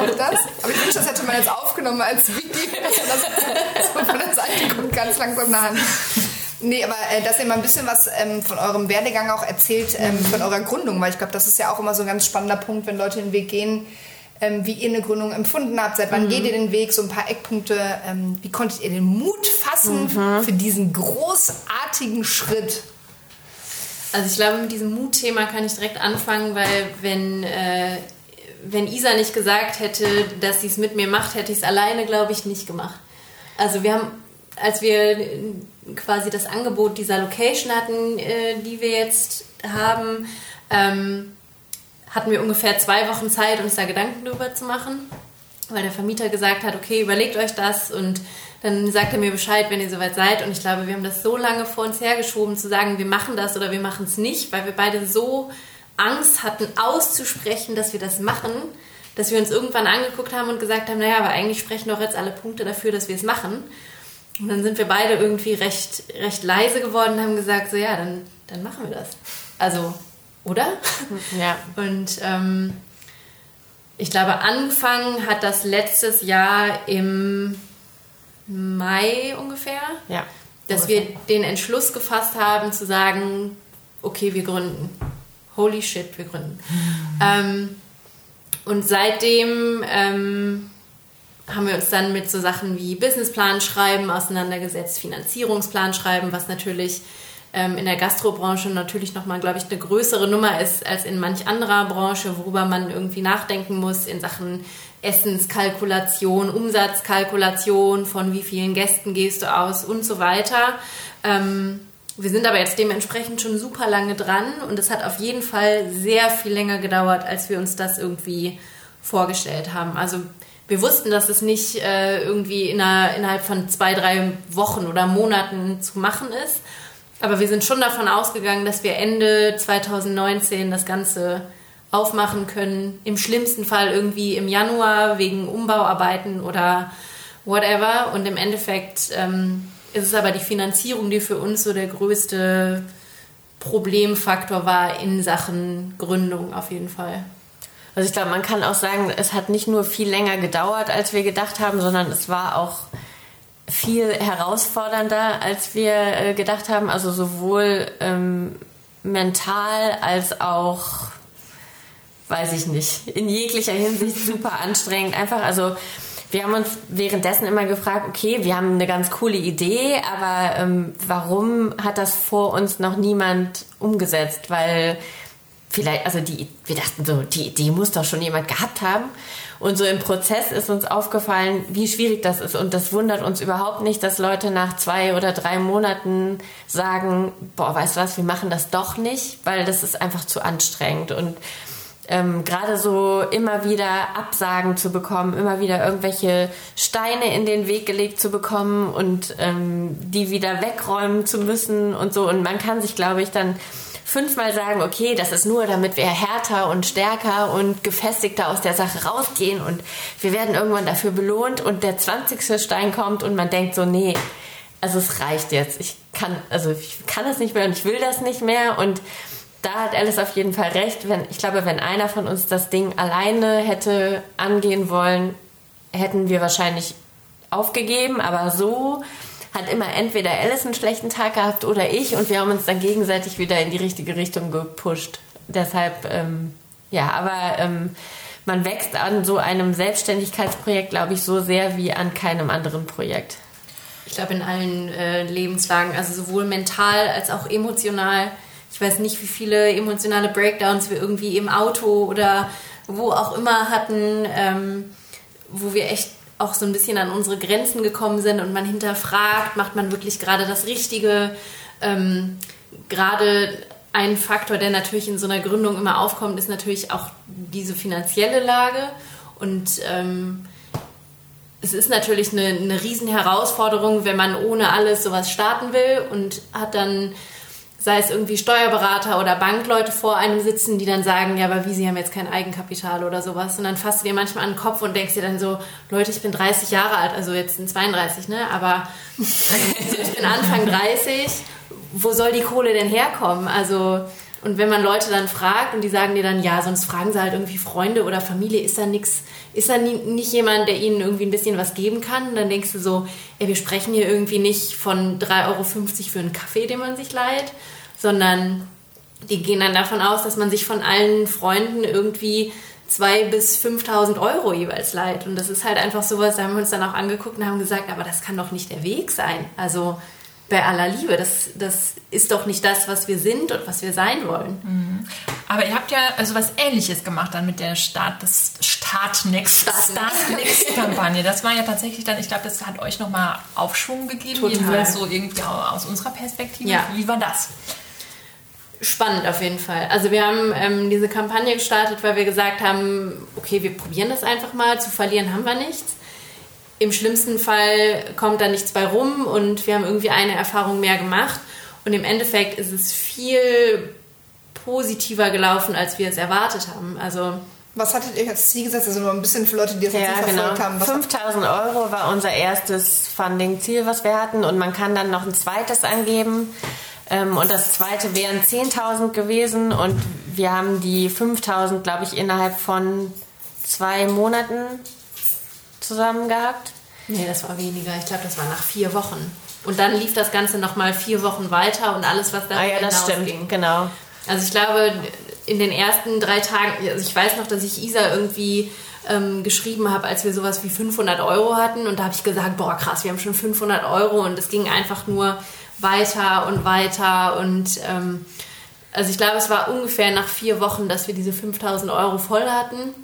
auch das. Aber ich wünschte, das hätte man jetzt aufgenommen als Video, dass man das so von der Seite kommt, ganz langsam nach. Nee, aber äh, dass ihr mal ein bisschen was ähm, von eurem Werdegang auch erzählt, ähm, von eurer Gründung, weil ich glaube, das ist ja auch immer so ein ganz spannender Punkt, wenn Leute den Weg gehen, ähm, wie ihr eine Gründung empfunden habt, seit wann mhm. geht ihr den Weg, so ein paar Eckpunkte, ähm, wie konntet ihr den Mut fassen mhm. für diesen großartigen Schritt? Also ich glaube, mit diesem Mutthema kann ich direkt anfangen, weil wenn, äh, wenn Isa nicht gesagt hätte, dass sie es mit mir macht, hätte ich es alleine, glaube ich, nicht gemacht. Also wir haben, als wir quasi das Angebot dieser Location hatten, äh, die wir jetzt haben, ähm, hatten wir ungefähr zwei Wochen Zeit, uns da Gedanken darüber zu machen, weil der Vermieter gesagt hat, okay, überlegt euch das und dann sagt er mir Bescheid, wenn ihr soweit seid. Und ich glaube, wir haben das so lange vor uns hergeschoben, zu sagen, wir machen das oder wir machen es nicht, weil wir beide so Angst hatten, auszusprechen, dass wir das machen, dass wir uns irgendwann angeguckt haben und gesagt haben, naja, aber eigentlich sprechen doch jetzt alle Punkte dafür, dass wir es machen. Und dann sind wir beide irgendwie recht, recht leise geworden und haben gesagt, so ja, dann, dann machen wir das. Also, oder? Ja. Und ähm, ich glaube, angefangen hat das letztes Jahr im Mai ungefähr. Ja. Dass ungefähr. wir den Entschluss gefasst haben zu sagen, okay, wir gründen. Holy shit, wir gründen. Mhm. Ähm, und seitdem ähm, haben wir uns dann mit so Sachen wie Businessplan schreiben auseinandergesetzt, Finanzierungsplan schreiben, was natürlich ähm, in der Gastrobranche natürlich nochmal, glaube ich, eine größere Nummer ist als in manch anderer Branche, worüber man irgendwie nachdenken muss in Sachen Essenskalkulation, Umsatzkalkulation, von wie vielen Gästen gehst du aus und so weiter. Ähm, wir sind aber jetzt dementsprechend schon super lange dran und es hat auf jeden Fall sehr viel länger gedauert, als wir uns das irgendwie vorgestellt haben. Also wir wussten, dass es nicht äh, irgendwie inner, innerhalb von zwei, drei Wochen oder Monaten zu machen ist. Aber wir sind schon davon ausgegangen, dass wir Ende 2019 das Ganze aufmachen können. Im schlimmsten Fall irgendwie im Januar wegen Umbauarbeiten oder whatever. Und im Endeffekt ähm, ist es aber die Finanzierung, die für uns so der größte Problemfaktor war in Sachen Gründung auf jeden Fall. Also ich glaube, man kann auch sagen, es hat nicht nur viel länger gedauert, als wir gedacht haben, sondern es war auch viel herausfordernder, als wir äh, gedacht haben. Also sowohl ähm, mental als auch, weiß ich nicht, in jeglicher Hinsicht super anstrengend. Einfach, also wir haben uns währenddessen immer gefragt, okay, wir haben eine ganz coole Idee, aber ähm, warum hat das vor uns noch niemand umgesetzt? Weil vielleicht, also die, wir dachten so, die Idee muss doch schon jemand gehabt haben. Und so im Prozess ist uns aufgefallen, wie schwierig das ist. Und das wundert uns überhaupt nicht, dass Leute nach zwei oder drei Monaten sagen, boah, weißt du was, wir machen das doch nicht, weil das ist einfach zu anstrengend. Und ähm, gerade so immer wieder Absagen zu bekommen, immer wieder irgendwelche Steine in den Weg gelegt zu bekommen und ähm, die wieder wegräumen zu müssen und so. Und man kann sich, glaube ich, dann fünfmal sagen, okay, das ist nur, damit wir härter und stärker und gefestigter aus der Sache rausgehen und wir werden irgendwann dafür belohnt und der 20. Stein kommt und man denkt so, nee, also es reicht jetzt. Ich kann, also ich kann das nicht mehr und ich will das nicht mehr und da hat Alice auf jeden Fall recht. Wenn, ich glaube, wenn einer von uns das Ding alleine hätte angehen wollen, hätten wir wahrscheinlich aufgegeben, aber so hat immer entweder Alice einen schlechten Tag gehabt oder ich und wir haben uns dann gegenseitig wieder in die richtige Richtung gepusht. Deshalb, ähm, ja, aber ähm, man wächst an so einem Selbstständigkeitsprojekt, glaube ich, so sehr wie an keinem anderen Projekt. Ich glaube, in allen äh, Lebenslagen, also sowohl mental als auch emotional. Ich weiß nicht, wie viele emotionale Breakdowns wir irgendwie im Auto oder wo auch immer hatten, ähm, wo wir echt auch so ein bisschen an unsere Grenzen gekommen sind und man hinterfragt, macht man wirklich gerade das Richtige. Ähm, gerade ein Faktor, der natürlich in so einer Gründung immer aufkommt, ist natürlich auch diese finanzielle Lage. Und ähm, es ist natürlich eine, eine Riesenherausforderung, wenn man ohne alles sowas starten will und hat dann sei es irgendwie Steuerberater oder Bankleute vor einem sitzen, die dann sagen, ja, aber wie, sie haben jetzt kein Eigenkapital oder sowas. Und dann fasst du dir manchmal an den Kopf und denkst dir dann so, Leute, ich bin 30 Jahre alt, also jetzt sind 32, ne? Aber also ich bin Anfang 30, wo soll die Kohle denn herkommen? Also Und wenn man Leute dann fragt und die sagen dir dann, ja, sonst fragen sie halt irgendwie Freunde oder Familie, ist da nichts, ist da nie, nicht jemand, der ihnen irgendwie ein bisschen was geben kann? Und dann denkst du so, ey, wir sprechen hier irgendwie nicht von 3,50 Euro für einen Kaffee, den man sich leiht, sondern die gehen dann davon aus, dass man sich von allen Freunden irgendwie 2.000 bis 5.000 Euro jeweils leiht. Und das ist halt einfach sowas, da haben wir uns dann auch angeguckt und haben gesagt, aber das kann doch nicht der Weg sein. Also bei aller Liebe. Das, das ist doch nicht das, was wir sind und was wir sein wollen. Mhm. Aber ihr habt ja also was Ähnliches gemacht dann mit der Start, das Start Next, Start Next Kampagne. Das war ja tatsächlich dann, ich glaube, das hat euch nochmal Aufschwung gegeben, Total. jedenfalls so irgendwie aus unserer Perspektive. Ja. Wie war das? Spannend auf jeden Fall. Also wir haben ähm, diese Kampagne gestartet, weil wir gesagt haben, okay, wir probieren das einfach mal, zu verlieren haben wir nichts im schlimmsten Fall kommt da nichts bei rum und wir haben irgendwie eine Erfahrung mehr gemacht. Und im Endeffekt ist es viel positiver gelaufen, als wir es erwartet haben. Also was hattet ihr als Ziel gesetzt? Also nur ein bisschen für Leute, die das ja, jetzt genau. verfolgt haben. 5000 Euro war unser erstes Funding-Ziel, was wir hatten. Und man kann dann noch ein zweites angeben. Ähm, und das zweite wären 10.000 gewesen. Und wir haben die 5000, glaube ich, innerhalb von zwei Monaten zusammen gehabt? Nee, das war weniger. Ich glaube, das war nach vier Wochen. Und dann lief das Ganze nochmal vier Wochen weiter und alles, was da ah, ja, das stimmt. ging. Genau. Also ich glaube, in den ersten drei Tagen, also ich weiß noch, dass ich Isa irgendwie ähm, geschrieben habe, als wir sowas wie 500 Euro hatten. Und da habe ich gesagt, boah, krass, wir haben schon 500 Euro. Und es ging einfach nur weiter und weiter. Und ähm, also ich glaube, es war ungefähr nach vier Wochen, dass wir diese 5000 Euro voll hatten.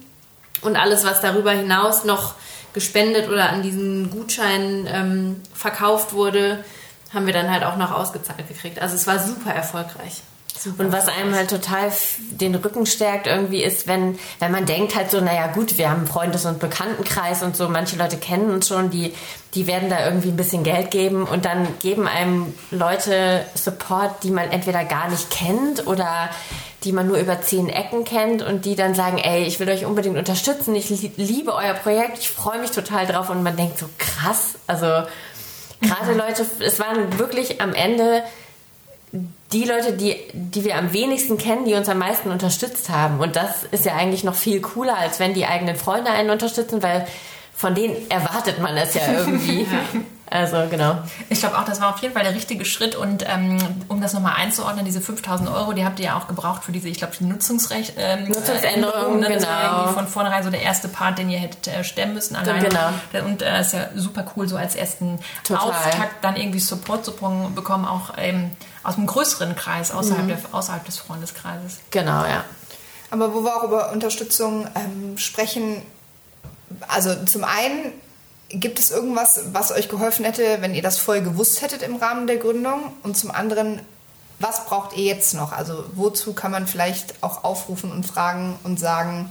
Und alles, was darüber hinaus noch gespendet oder an diesen Gutschein ähm, verkauft wurde, haben wir dann halt auch noch ausgezahlt gekriegt. Also es war super erfolgreich. Super und was einem halt total den Rücken stärkt irgendwie ist, wenn, wenn man denkt halt so, naja gut, wir haben einen Freundes- und Bekanntenkreis und so, manche Leute kennen uns schon, die, die werden da irgendwie ein bisschen Geld geben und dann geben einem Leute Support, die man entweder gar nicht kennt oder die man nur über zehn Ecken kennt und die dann sagen, ey, ich will euch unbedingt unterstützen, ich liebe euer Projekt, ich freue mich total drauf und man denkt so krass, also gerade mhm. Leute, es waren wirklich am Ende die Leute, die, die wir am wenigsten kennen, die uns am meisten unterstützt haben. Und das ist ja eigentlich noch viel cooler, als wenn die eigenen Freunde einen unterstützen, weil von denen erwartet man es ja irgendwie. ja. Also genau. Ich glaube auch, das war auf jeden Fall der richtige Schritt. Und ähm, um das nochmal einzuordnen, diese 5000 Euro, die habt ihr ja auch gebraucht für diese, ich glaube, die Nutzungsrecht, ähm, Nutzungsänderungen. Ne? Das genau. war irgendwie von vornherein so der erste Part, den ihr hättet äh, stemmen müssen alleine. Genau. Und äh, ist ja super cool, so als ersten Total. Auftakt dann irgendwie Support zu bekommen, auch ähm, aus einem größeren Kreis, außerhalb, mhm. der, außerhalb des Freundeskreises. Genau, ja. Aber wo wir auch über Unterstützung ähm, sprechen, also zum einen Gibt es irgendwas, was euch geholfen hätte, wenn ihr das voll gewusst hättet im Rahmen der Gründung? Und zum anderen, was braucht ihr jetzt noch? Also wozu kann man vielleicht auch aufrufen und fragen und sagen,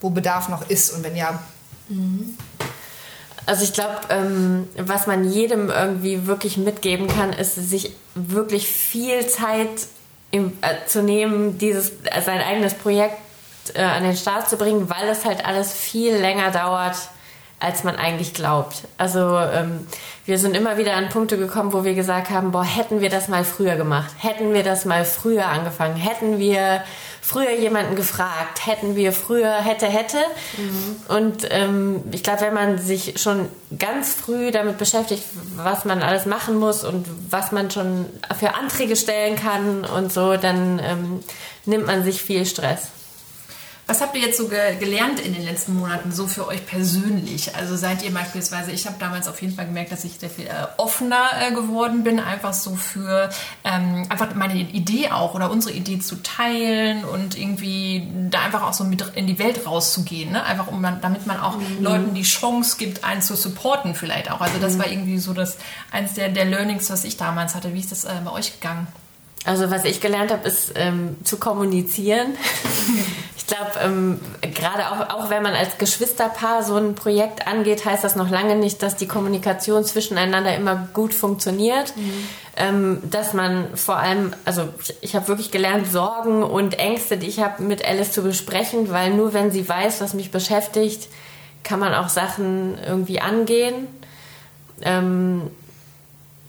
wo Bedarf noch ist und wenn ja. Also ich glaube, ähm, was man jedem irgendwie wirklich mitgeben kann, ist, sich wirklich viel Zeit im, äh, zu nehmen, dieses sein eigenes Projekt äh, an den Start zu bringen, weil es halt alles viel länger dauert, als man eigentlich glaubt. Also ähm, wir sind immer wieder an Punkte gekommen, wo wir gesagt haben, boah, hätten wir das mal früher gemacht, hätten wir das mal früher angefangen, hätten wir früher jemanden gefragt, hätten wir früher, hätte, hätte. Mhm. Und ähm, ich glaube, wenn man sich schon ganz früh damit beschäftigt, was man alles machen muss und was man schon für Anträge stellen kann und so, dann ähm, nimmt man sich viel Stress. Was habt ihr jetzt so ge gelernt in den letzten Monaten, so für euch persönlich? Also seid ihr beispielsweise, ich habe damals auf jeden Fall gemerkt, dass ich sehr viel äh, offener äh, geworden bin, einfach so für ähm, einfach meine Idee auch oder unsere Idee zu teilen und irgendwie da einfach auch so mit in die Welt rauszugehen, ne? einfach um damit man auch mhm. Leuten die Chance gibt, einen zu supporten vielleicht auch. Also das mhm. war irgendwie so das eins der, der Learnings, was ich damals hatte. Wie ist das äh, bei euch gegangen? Also was ich gelernt habe, ist ähm, zu kommunizieren. ich glaube, ähm, gerade auch, auch wenn man als Geschwisterpaar so ein Projekt angeht, heißt das noch lange nicht, dass die Kommunikation zwischeneinander immer gut funktioniert. Mhm. Ähm, dass man vor allem, also ich, ich habe wirklich gelernt, Sorgen und Ängste, die ich habe, mit Alice zu besprechen, weil nur wenn sie weiß, was mich beschäftigt, kann man auch Sachen irgendwie angehen. Ähm,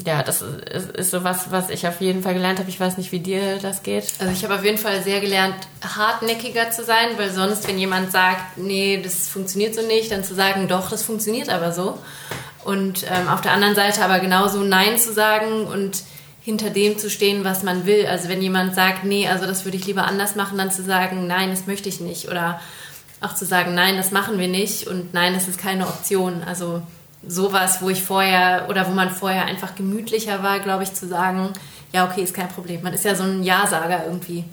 ja, das ist, ist so was, was ich auf jeden Fall gelernt habe. Ich weiß nicht, wie dir das geht. Also ich habe auf jeden Fall sehr gelernt, hartnäckiger zu sein, weil sonst, wenn jemand sagt, nee, das funktioniert so nicht, dann zu sagen, doch, das funktioniert aber so. Und ähm, auf der anderen Seite aber genauso Nein zu sagen und hinter dem zu stehen, was man will. Also wenn jemand sagt, nee, also das würde ich lieber anders machen, dann zu sagen, nein, das möchte ich nicht. Oder auch zu sagen, nein, das machen wir nicht und nein, das ist keine Option. Also sowas, wo ich vorher oder wo man vorher einfach gemütlicher war, glaube ich, zu sagen, ja, okay, ist kein Problem. Man ist ja so ein Ja-Sager irgendwie.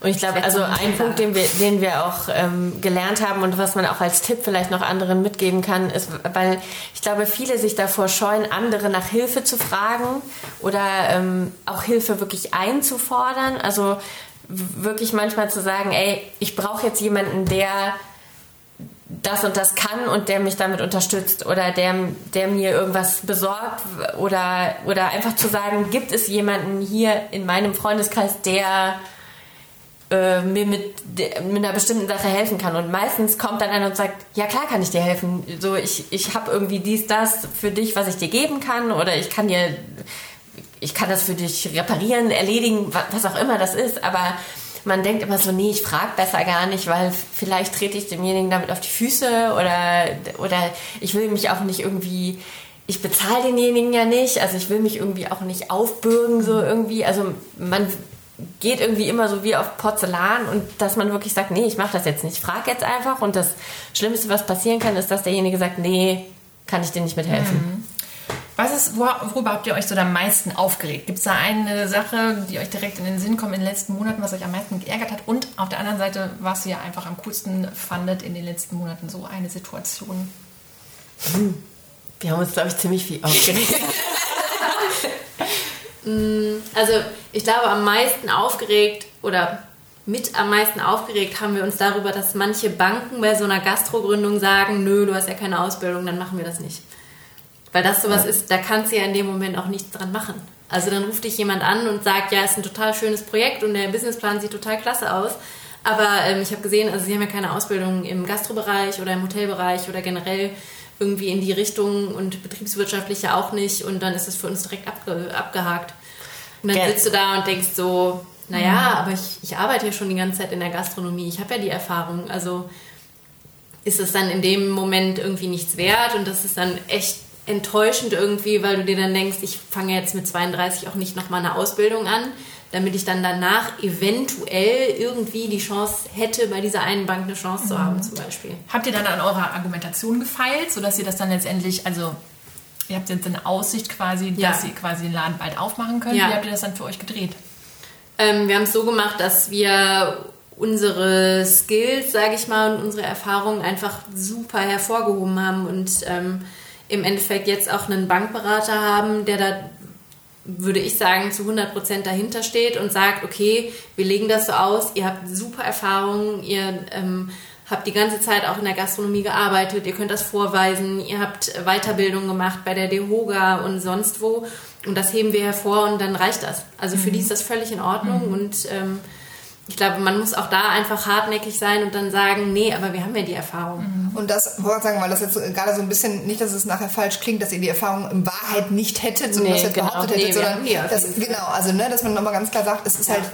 Und ich glaube, also ein Punkt, den wir, den wir auch ähm, gelernt haben und was man auch als Tipp vielleicht noch anderen mitgeben kann, ist, weil ich glaube, viele sich davor scheuen, andere nach Hilfe zu fragen oder ähm, auch Hilfe wirklich einzufordern. Also wirklich manchmal zu sagen, ey, ich brauche jetzt jemanden, der das und das kann und der mich damit unterstützt oder der, der mir irgendwas besorgt oder, oder einfach zu sagen, gibt es jemanden hier in meinem Freundeskreis, der äh, mir mit, mit einer bestimmten Sache helfen kann. Und meistens kommt dann einer und sagt, ja klar kann ich dir helfen. So, ich, ich habe irgendwie dies, das für dich, was ich dir geben kann oder ich kann dir, ich kann das für dich reparieren, erledigen, was auch immer das ist, aber man denkt immer so, nee, ich frage besser gar nicht, weil vielleicht trete ich demjenigen damit auf die Füße oder, oder ich will mich auch nicht irgendwie, ich bezahle denjenigen ja nicht, also ich will mich irgendwie auch nicht aufbürgen so irgendwie. Also man geht irgendwie immer so wie auf Porzellan und dass man wirklich sagt, nee, ich mache das jetzt nicht, ich frage jetzt einfach und das Schlimmste, was passieren kann, ist, dass derjenige sagt, nee, kann ich dir nicht mithelfen. Mhm. Was ist, worüber habt ihr euch so am meisten aufgeregt? Gibt es da eine Sache, die euch direkt in den Sinn kommt in den letzten Monaten, was euch am meisten geärgert hat? Und auf der anderen Seite, was ihr einfach am coolsten fandet in den letzten Monaten, so eine Situation? Hm. Wir haben uns, glaube ich, ziemlich viel aufgeregt. Mm, also, ich glaube, am meisten aufgeregt oder mit am meisten aufgeregt haben wir uns darüber, dass manche Banken bei so einer Gastrogründung sagen, nö, du hast ja keine Ausbildung, dann machen wir das nicht. Weil das sowas ja. ist, da kannst du ja in dem Moment auch nichts dran machen. Also dann ruft dich jemand an und sagt, ja, ist ein total schönes Projekt und der Businessplan sieht total klasse aus. Aber ähm, ich habe gesehen, also sie haben ja keine Ausbildung im Gastrobereich oder im Hotelbereich oder generell irgendwie in die Richtung und betriebswirtschaftlich ja auch nicht. Und dann ist es für uns direkt abge abgehakt. Und dann Gell. sitzt du da und denkst so, naja, mhm. aber ich, ich arbeite ja schon die ganze Zeit in der Gastronomie. Ich habe ja die Erfahrung. Also ist es dann in dem Moment irgendwie nichts wert und das ist dann echt enttäuschend irgendwie, weil du dir dann denkst, ich fange jetzt mit 32 auch nicht nochmal eine Ausbildung an, damit ich dann danach eventuell irgendwie die Chance hätte, bei dieser einen Bank eine Chance mhm. zu haben zum Beispiel. Habt ihr dann an eurer Argumentation gefeilt, sodass ihr das dann letztendlich, also ihr habt jetzt eine Aussicht quasi, ja. dass ihr quasi den Laden bald aufmachen könnt. Ja. Wie habt ihr das dann für euch gedreht? Ähm, wir haben es so gemacht, dass wir unsere Skills, sage ich mal, und unsere Erfahrungen einfach super hervorgehoben haben und ähm, im Endeffekt jetzt auch einen Bankberater haben, der da, würde ich sagen, zu 100 Prozent dahinter steht und sagt, okay, wir legen das so aus, ihr habt super Erfahrungen, ihr ähm, habt die ganze Zeit auch in der Gastronomie gearbeitet, ihr könnt das vorweisen, ihr habt Weiterbildung gemacht bei der DEHOGA und sonst wo und das heben wir hervor und dann reicht das. Also für mhm. die ist das völlig in Ordnung mhm. und ähm, ich glaube, man muss auch da einfach hartnäckig sein und dann sagen, nee, aber wir haben ja die Erfahrung. Mhm. Und das wollte ich sagen, weil das jetzt gerade so ein bisschen, nicht, dass es nachher falsch klingt, dass ihr die Erfahrung in Wahrheit nicht hättet, sondern nee, dass ihr genau. behauptet hättet, nee, sondern ja, das, genau, also ne, dass man nochmal ganz klar sagt, es ist ja. halt,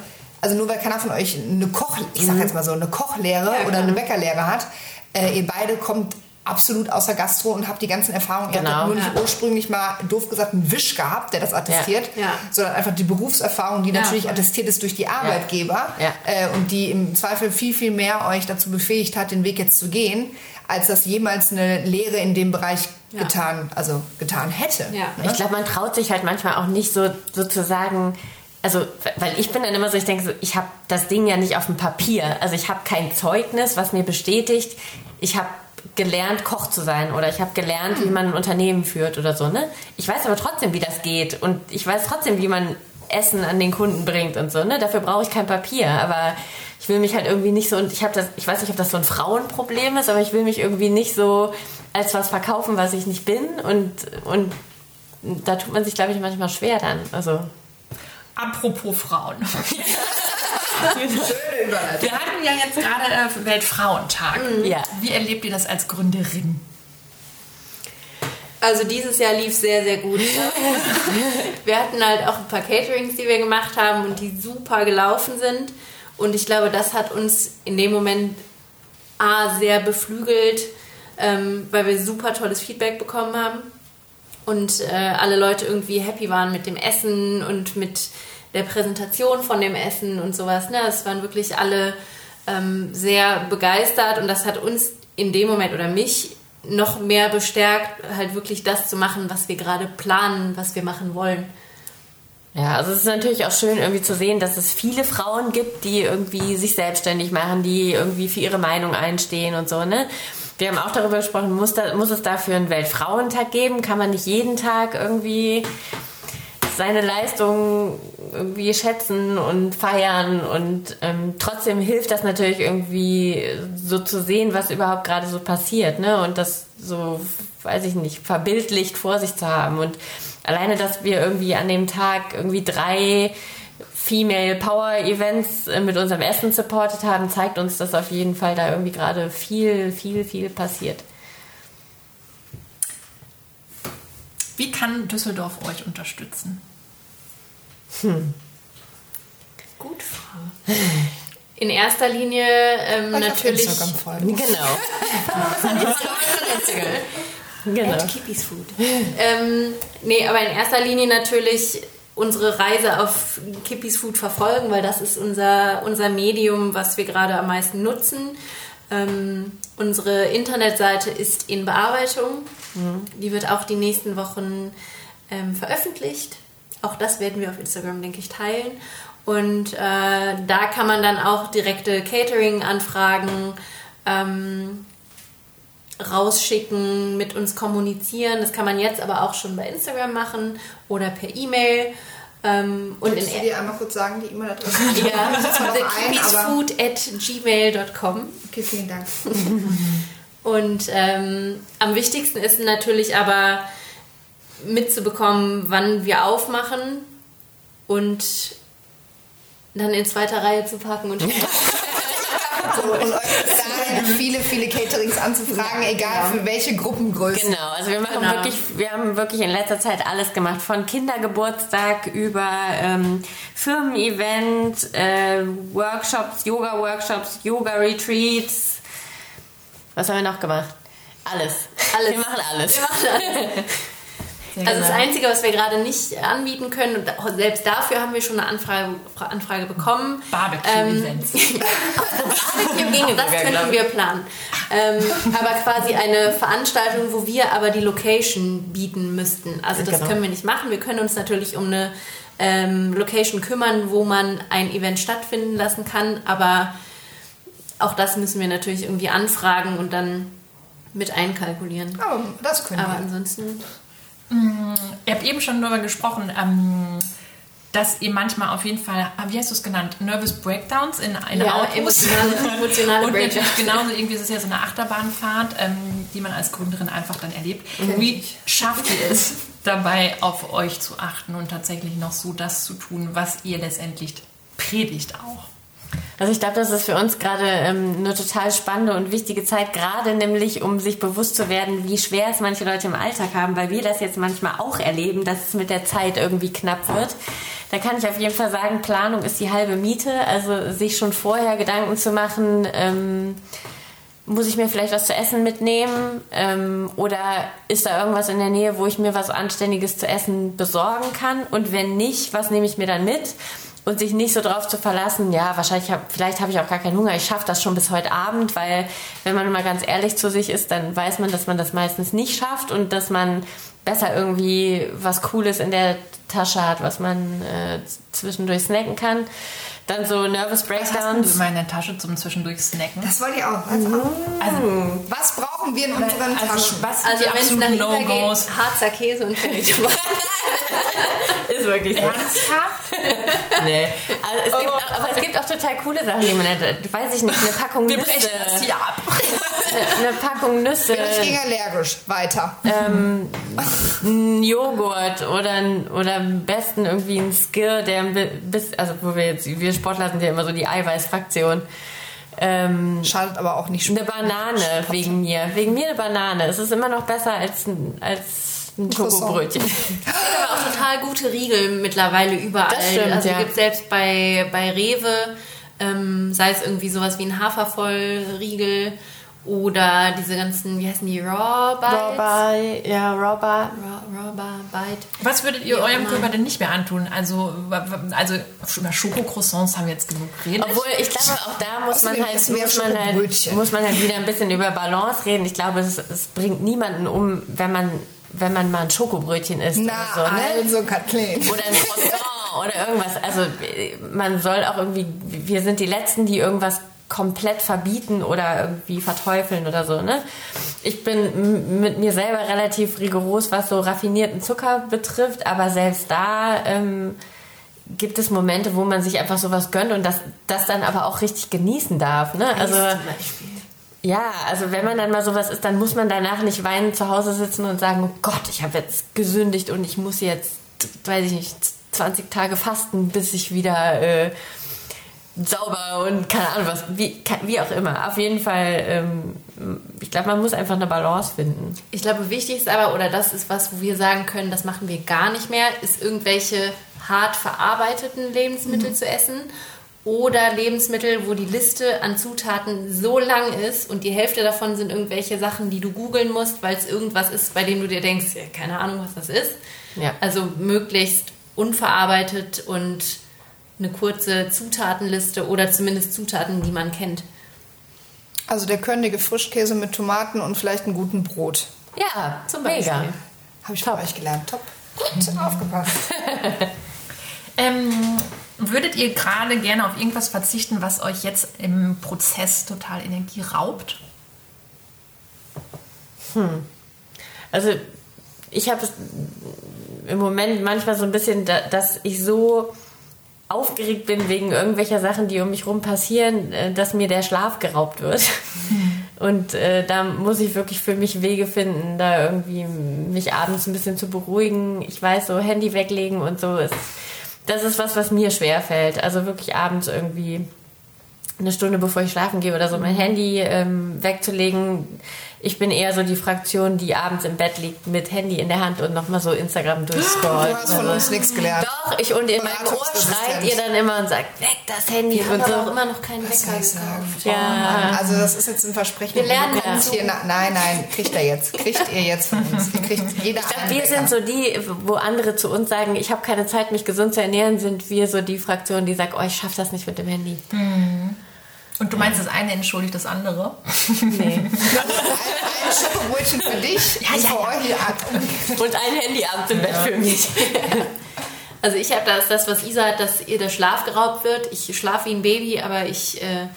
also nur weil keiner von euch eine Koch, ich sag mhm. jetzt mal so, eine Kochlehre ja, oder eine Bäckerlehre hat, äh, ihr beide kommt absolut außer Gastro und habe die ganzen Erfahrungen. Genau. Ihr habt nur nicht ja. ursprünglich mal, doof gesagt, einen Wisch gehabt, der das attestiert, ja. Ja. sondern einfach die Berufserfahrung, die natürlich attestiert ist durch die Arbeitgeber äh, und die im Zweifel viel, viel mehr euch dazu befähigt hat, den Weg jetzt zu gehen, als das jemals eine Lehre in dem Bereich getan, also getan hätte. Ne? Ich glaube, man traut sich halt manchmal auch nicht so sozusagen also, weil ich bin dann immer so, ich denke so, ich habe das Ding ja nicht auf dem Papier. Also ich habe kein Zeugnis, was mir bestätigt, ich habe gelernt, Koch zu sein oder ich habe gelernt, wie man ein Unternehmen führt oder so. Ne? Ich weiß aber trotzdem, wie das geht und ich weiß trotzdem, wie man Essen an den Kunden bringt und so. Ne? Dafür brauche ich kein Papier, aber ich will mich halt irgendwie nicht so und ich habe das, ich weiß nicht, ob das so ein Frauenproblem ist, aber ich will mich irgendwie nicht so als was verkaufen, was ich nicht bin und und da tut man sich, glaube ich, manchmal schwer dann. Also Apropos Frauen. Wir hatten ja jetzt gerade äh, Weltfrauentag. Mhm. Ja. Wie erlebt ihr das als Gründerin? Also dieses Jahr lief sehr, sehr gut. wir hatten halt auch ein paar Caterings, die wir gemacht haben und die super gelaufen sind. Und ich glaube, das hat uns in dem Moment A, sehr beflügelt, ähm, weil wir super tolles Feedback bekommen haben und äh, alle Leute irgendwie happy waren mit dem Essen und mit der Präsentation von dem Essen und sowas. Ne? Es waren wirklich alle ähm, sehr begeistert und das hat uns in dem Moment oder mich noch mehr bestärkt, halt wirklich das zu machen, was wir gerade planen, was wir machen wollen. Ja, also es ist natürlich auch schön irgendwie zu sehen, dass es viele Frauen gibt, die irgendwie sich selbstständig machen, die irgendwie für ihre Meinung einstehen und so, ne? Wir haben auch darüber gesprochen, muss, da, muss es dafür einen Weltfrauentag geben? Kann man nicht jeden Tag irgendwie seine Leistung irgendwie schätzen und feiern und ähm, trotzdem hilft das natürlich irgendwie so zu sehen, was überhaupt gerade so passiert, ne? Und das so, weiß ich nicht, verbildlicht vor sich zu haben und alleine, dass wir irgendwie an dem Tag irgendwie drei Female Power Events äh, mit unserem Essen supportet haben, zeigt uns, dass auf jeden Fall da irgendwie gerade viel, viel, viel passiert. Wie kann Düsseldorf euch unterstützen? Hm. Gut, Frau. In erster Linie ähm, natürlich. Auf Instagram folgen. Genau. Genau. Kippies Food. ähm, nee, aber in erster Linie natürlich unsere Reise auf Kippies Food verfolgen, weil das ist unser, unser Medium, was wir gerade am meisten nutzen. Ähm, unsere Internetseite ist in Bearbeitung. Mhm. Die wird auch die nächsten Wochen ähm, veröffentlicht. Auch das werden wir auf Instagram, denke ich, teilen. Und äh, da kann man dann auch direkte Catering-Anfragen ähm, rausschicken, mit uns kommunizieren. Das kann man jetzt aber auch schon bei Instagram machen oder per E-Mail. Ähm, und in du dir einmal kurz sagen, die E-Mail-Adresse? ja, thekeepiesfood at gmail.com. Okay, vielen Dank. und ähm, am wichtigsten ist natürlich aber mitzubekommen, wann wir aufmachen und dann in zweiter Reihe zu packen und So, und euch dahin viele, viele Caterings anzufragen, ja, egal genau. für welche Gruppengröße. Genau, also wir machen genau. wirklich, wir haben wirklich in letzter Zeit alles gemacht, von Kindergeburtstag über ähm, Firmen-Event, äh, Workshops, Yoga-Workshops, Yoga-Retreats. Was haben wir noch gemacht? Alles. Alles. Wir machen alles. Wir machen alles. Sehr also genau. das Einzige, was wir gerade nicht anbieten können, und selbst dafür haben wir schon eine Anfrage, Anfrage bekommen. Barbecue-Events. Ähm, Barbecue ginge, das könnten wir planen. Ähm, aber quasi eine Veranstaltung, wo wir aber die Location bieten müssten. Also das genau. können wir nicht machen. Wir können uns natürlich um eine ähm, Location kümmern, wo man ein Event stattfinden lassen kann, aber auch das müssen wir natürlich irgendwie anfragen und dann mit einkalkulieren. Oh, das können aber wir. Aber ansonsten ihr habt eben schon darüber gesprochen, ähm, dass ihr manchmal auf jeden Fall, ah, wie hast du es genannt, Nervous Breakdowns in einer ja, emotionale, emotionale Und natürlich genauso, irgendwie ist es ja so eine Achterbahnfahrt, ähm, die man als Gründerin einfach dann erlebt. Mhm. Wie schafft ihr es, dabei auf euch zu achten und tatsächlich noch so das zu tun, was ihr letztendlich predigt auch? Also ich glaube, das ist für uns gerade ähm, eine total spannende und wichtige Zeit, gerade nämlich, um sich bewusst zu werden, wie schwer es manche Leute im Alltag haben, weil wir das jetzt manchmal auch erleben, dass es mit der Zeit irgendwie knapp wird. Da kann ich auf jeden Fall sagen, Planung ist die halbe Miete. Also sich schon vorher Gedanken zu machen, ähm, muss ich mir vielleicht was zu essen mitnehmen? Ähm, oder ist da irgendwas in der Nähe, wo ich mir was Anständiges zu essen besorgen kann? Und wenn nicht, was nehme ich mir dann mit? Und sich nicht so drauf zu verlassen, ja, wahrscheinlich, hab, vielleicht habe ich auch gar keinen Hunger, ich schaffe das schon bis heute Abend, weil wenn man mal ganz ehrlich zu sich ist, dann weiß man, dass man das meistens nicht schafft und dass man besser irgendwie was Cooles in der Tasche hat, was man äh, zwischendurch snacken kann. Dann so Nervous Breakdowns. Was hast du immer in der Tasche zum zwischendurch snacken? Das wollte ich auch. Also, also, was brauchen wir in unseren also, Taschen? Was also wenn es nach no geht, Harzer Käse und Fertig. Ist wirklich so. Ernsthaft? nee. Also es gibt auch, aber es gibt auch total coole Sachen, die man hat. Weiß ich nicht, eine Packung Wir Nüsse. das hier ab. eine Packung Nüsse. Bin ich gegen allergisch. Weiter. Ähm, ein Joghurt oder, oder am besten irgendwie ein Skir, der bis, also wo wir jetzt, wir Sportler sind ja immer so die Eiweißfraktion. Ähm, Schadet aber auch nicht. eine Banane wegen mir. Wegen mir eine Banane. Es ist immer noch besser als ein, als ein. Schokobrötchen. aber auch total gute Riegel mittlerweile überall. Das stimmt, also ja. gibt selbst bei, bei Rewe, ähm, sei es irgendwie sowas wie ein Hafervollriegel oder diese ganzen, wie heißen die, Raw Bites? Raw ja, Raw Bar. Raw, Raw Bite. Was würdet ihr eurem immer. Körper denn nicht mehr antun? Also, also über Schokocroissants haben wir jetzt genug geredet. Obwohl, ich glaube, auch da muss man halt, essen wir muss man halt, muss man halt wieder ein bisschen über Balance reden. Ich glaube, es, es bringt niemanden um, wenn man, wenn man mal ein Schokobrötchen isst Na, oder so, ne? also Kathleen. Oder ein Croissant oder irgendwas. Also man soll auch irgendwie, wir sind die Letzten, die irgendwas komplett verbieten oder irgendwie verteufeln oder so. Ne? Ich bin mit mir selber relativ rigoros, was so raffinierten Zucker betrifft, aber selbst da ähm, gibt es Momente, wo man sich einfach sowas gönnt und das, das dann aber auch richtig genießen darf. Ne? Also zum Beispiel. Ja, also wenn man dann mal sowas ist, dann muss man danach nicht weinend zu Hause sitzen und sagen, oh Gott, ich habe jetzt gesündigt und ich muss jetzt, weiß ich nicht, 20 Tage fasten, bis ich wieder äh, sauber und keine Ahnung was, wie, wie auch immer. Auf jeden Fall, ähm, ich glaube, man muss einfach eine Balance finden. Ich glaube, wichtig ist aber, oder das ist was, wo wir sagen können, das machen wir gar nicht mehr, ist irgendwelche hart verarbeiteten Lebensmittel zu essen oder Lebensmittel, wo die Liste an Zutaten so lang ist und die Hälfte davon sind irgendwelche Sachen, die du googeln musst, weil es irgendwas ist, bei dem du dir denkst, ja, keine Ahnung, was das ist. Ja. Also möglichst unverarbeitet und eine kurze Zutatenliste oder zumindest Zutaten, die man kennt. Also der körnige Frischkäse mit Tomaten und vielleicht einem guten Brot. Ja, Zum mega. Beispiel. Habe ich von euch gelernt. Top. Gut, aufgepasst. Ähm, würdet ihr gerade gerne auf irgendwas verzichten, was euch jetzt im Prozess total Energie raubt? Also ich habe es im Moment manchmal so ein bisschen, da- dass ich so aufgeregt bin wegen irgendwelcher Sachen, die um mich rum passieren, äh, dass mir der Schlaf geraubt wird. Und äh, da muss ich wirklich für mich Wege finden, da irgendwie mich abends ein bisschen zu beruhigen. Ich weiß, so Handy weglegen und so ist, das ist was, was mir schwer fällt. Also wirklich abends irgendwie eine Stunde bevor ich schlafen gehe oder so mein Handy ähm, wegzulegen. Ich bin eher so die Fraktion, die abends im Bett liegt mit Handy in der Hand und nochmal so Instagram durchscrollt. Du hast von uns nichts gelernt. Doch, ich und in meinem Ohr schreit ihr dann immer und sagt, weg das Handy Wir und haben aber auch so. immer noch keinen Was Wecker gekauft. Ja. Oh also das ist jetzt ein Versprechen. Wir lernen dazu. hier, na, nein, nein, kriegt er jetzt. Kriegt ihr jetzt von uns. Ihr kriegt jeder Ich glaube, wir Wecker. sind so die, wo andere zu uns sagen, ich habe keine Zeit, mich gesund zu ernähren, sind wir so die Fraktion, die sagt, oh, ich schaffe das nicht mit dem Handy. Und du meinst, das eine entschuldigt das andere? Nee. ein Schokobrötchen für dich Ja, und ja, für und ein Handy abends im Bett für mich. Also ich habe das, das, was Isa hat, dass ihr der Schlaf geraubt wird. Ich schlafe wie ein Baby, aber ich, äh,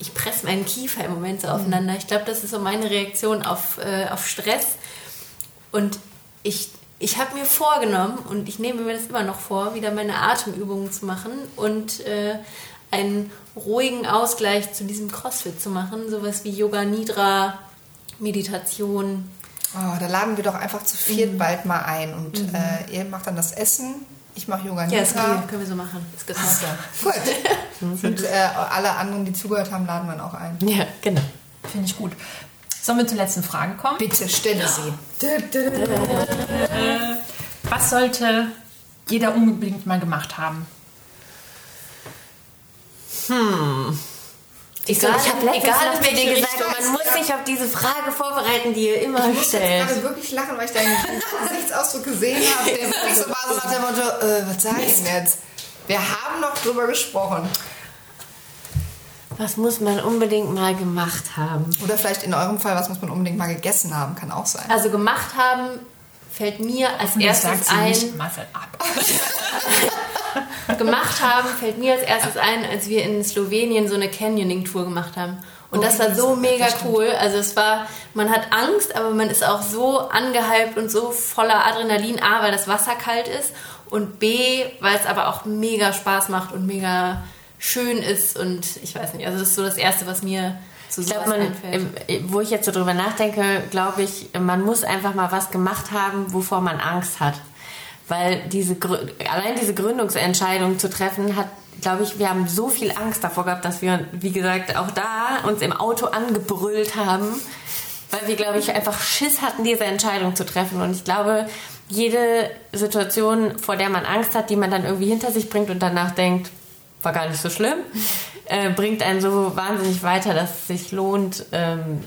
ich presse meinen Kiefer im Moment so aufeinander. Ich glaube, das ist so meine Reaktion auf, äh, auf Stress. Und ich, ich habe mir vorgenommen, und ich nehme mir das immer noch vor, wieder meine Atemübungen zu machen und äh, einen ruhigen Ausgleich zu diesem Crossfit zu machen. Sowas wie Yoga Nidra, Meditation. Oh, da laden wir doch einfach zu viert bald mal ein. Und äh, ihr macht dann das Essen, ich mache Yoga Ja, ist Nidra. cool. Können wir so machen. Ist gepasst. Gut. Und äh, alle anderen, die zugehört haben, laden wir auch ein. Ja, genau. Finde ich gut. Sollen wir zur letzten Frage kommen? Bitte stelle sie. Was sollte jeder unbedingt mal gemacht haben? Ich, so, ich habe letztens egal in zu dir gesagt, man muss sich auf diese Frage vorbereiten, die ihr immer Ich muss jetzt stellt. gerade wirklich lachen, weil ich deinen Gesichtsausdruck gesehen habe. Der wirklich so war so nach dem Motto, äh, was sag ich denn jetzt? Wir haben noch drüber gesprochen. Was muss man unbedingt mal gemacht haben? Oder vielleicht in eurem Fall, was muss man unbedingt mal gegessen haben, kann auch sein. Also gemacht haben fällt mir als erstes sie ein. nicht mal ab. Gemacht haben fällt mir als erstes ein, als wir in Slowenien so eine Canyoning-Tour gemacht haben. Und Oh, das war so mega cool. Also es war, man hat Angst, aber man ist auch so angehypt und so voller Adrenalin. A, weil das Wasser kalt ist und B, weil es aber auch mega Spaß macht und mega schön ist und ich weiß nicht. Also das ist so das Erste, was mir zu Ich glaube, man, einfällt. wo ich jetzt so drüber nachdenke, glaube ich, man muss einfach mal was gemacht haben, wovor man Angst hat. Weil diese, allein diese Gründungsentscheidung zu treffen, hat glaube ich, wir haben so viel Angst davor gehabt, dass wir, wie gesagt, auch da uns im Auto angebrüllt haben, weil wir, glaube ich, einfach Schiss hatten, diese Entscheidung zu treffen. Und ich glaube, jede Situation, vor der man Angst hat, die man dann irgendwie hinter sich bringt und danach denkt, war gar nicht so schlimm, äh, bringt einen so wahnsinnig weiter, dass es sich lohnt, ähm,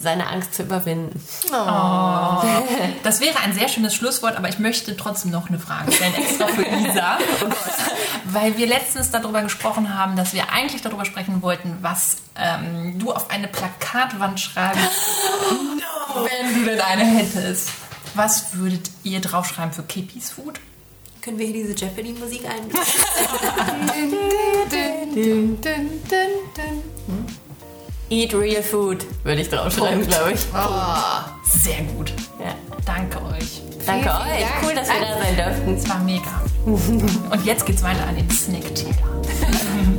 seine Angst zu überwinden. Oh. Das wäre ein sehr schönes Schlusswort, aber ich möchte trotzdem noch eine Frage stellen, extra für Isa. Weil wir letztens darüber gesprochen haben, dass wir eigentlich darüber sprechen wollten, was ähm, du auf eine Plakatwand schreibst, no. wenn du denn eine hättest. Was würdet ihr draufschreiben für Kippies Food? Können wir hier diese Jeopardy-Musik ein? Eat real food, würde ich draufschreiben, glaube ich. Oh, sehr gut. Ja. Danke euch. Danke euch. Dank. Cool, dass wir da sein durften. Es war mega. Und jetzt geht's weiter an den Snack-Teller.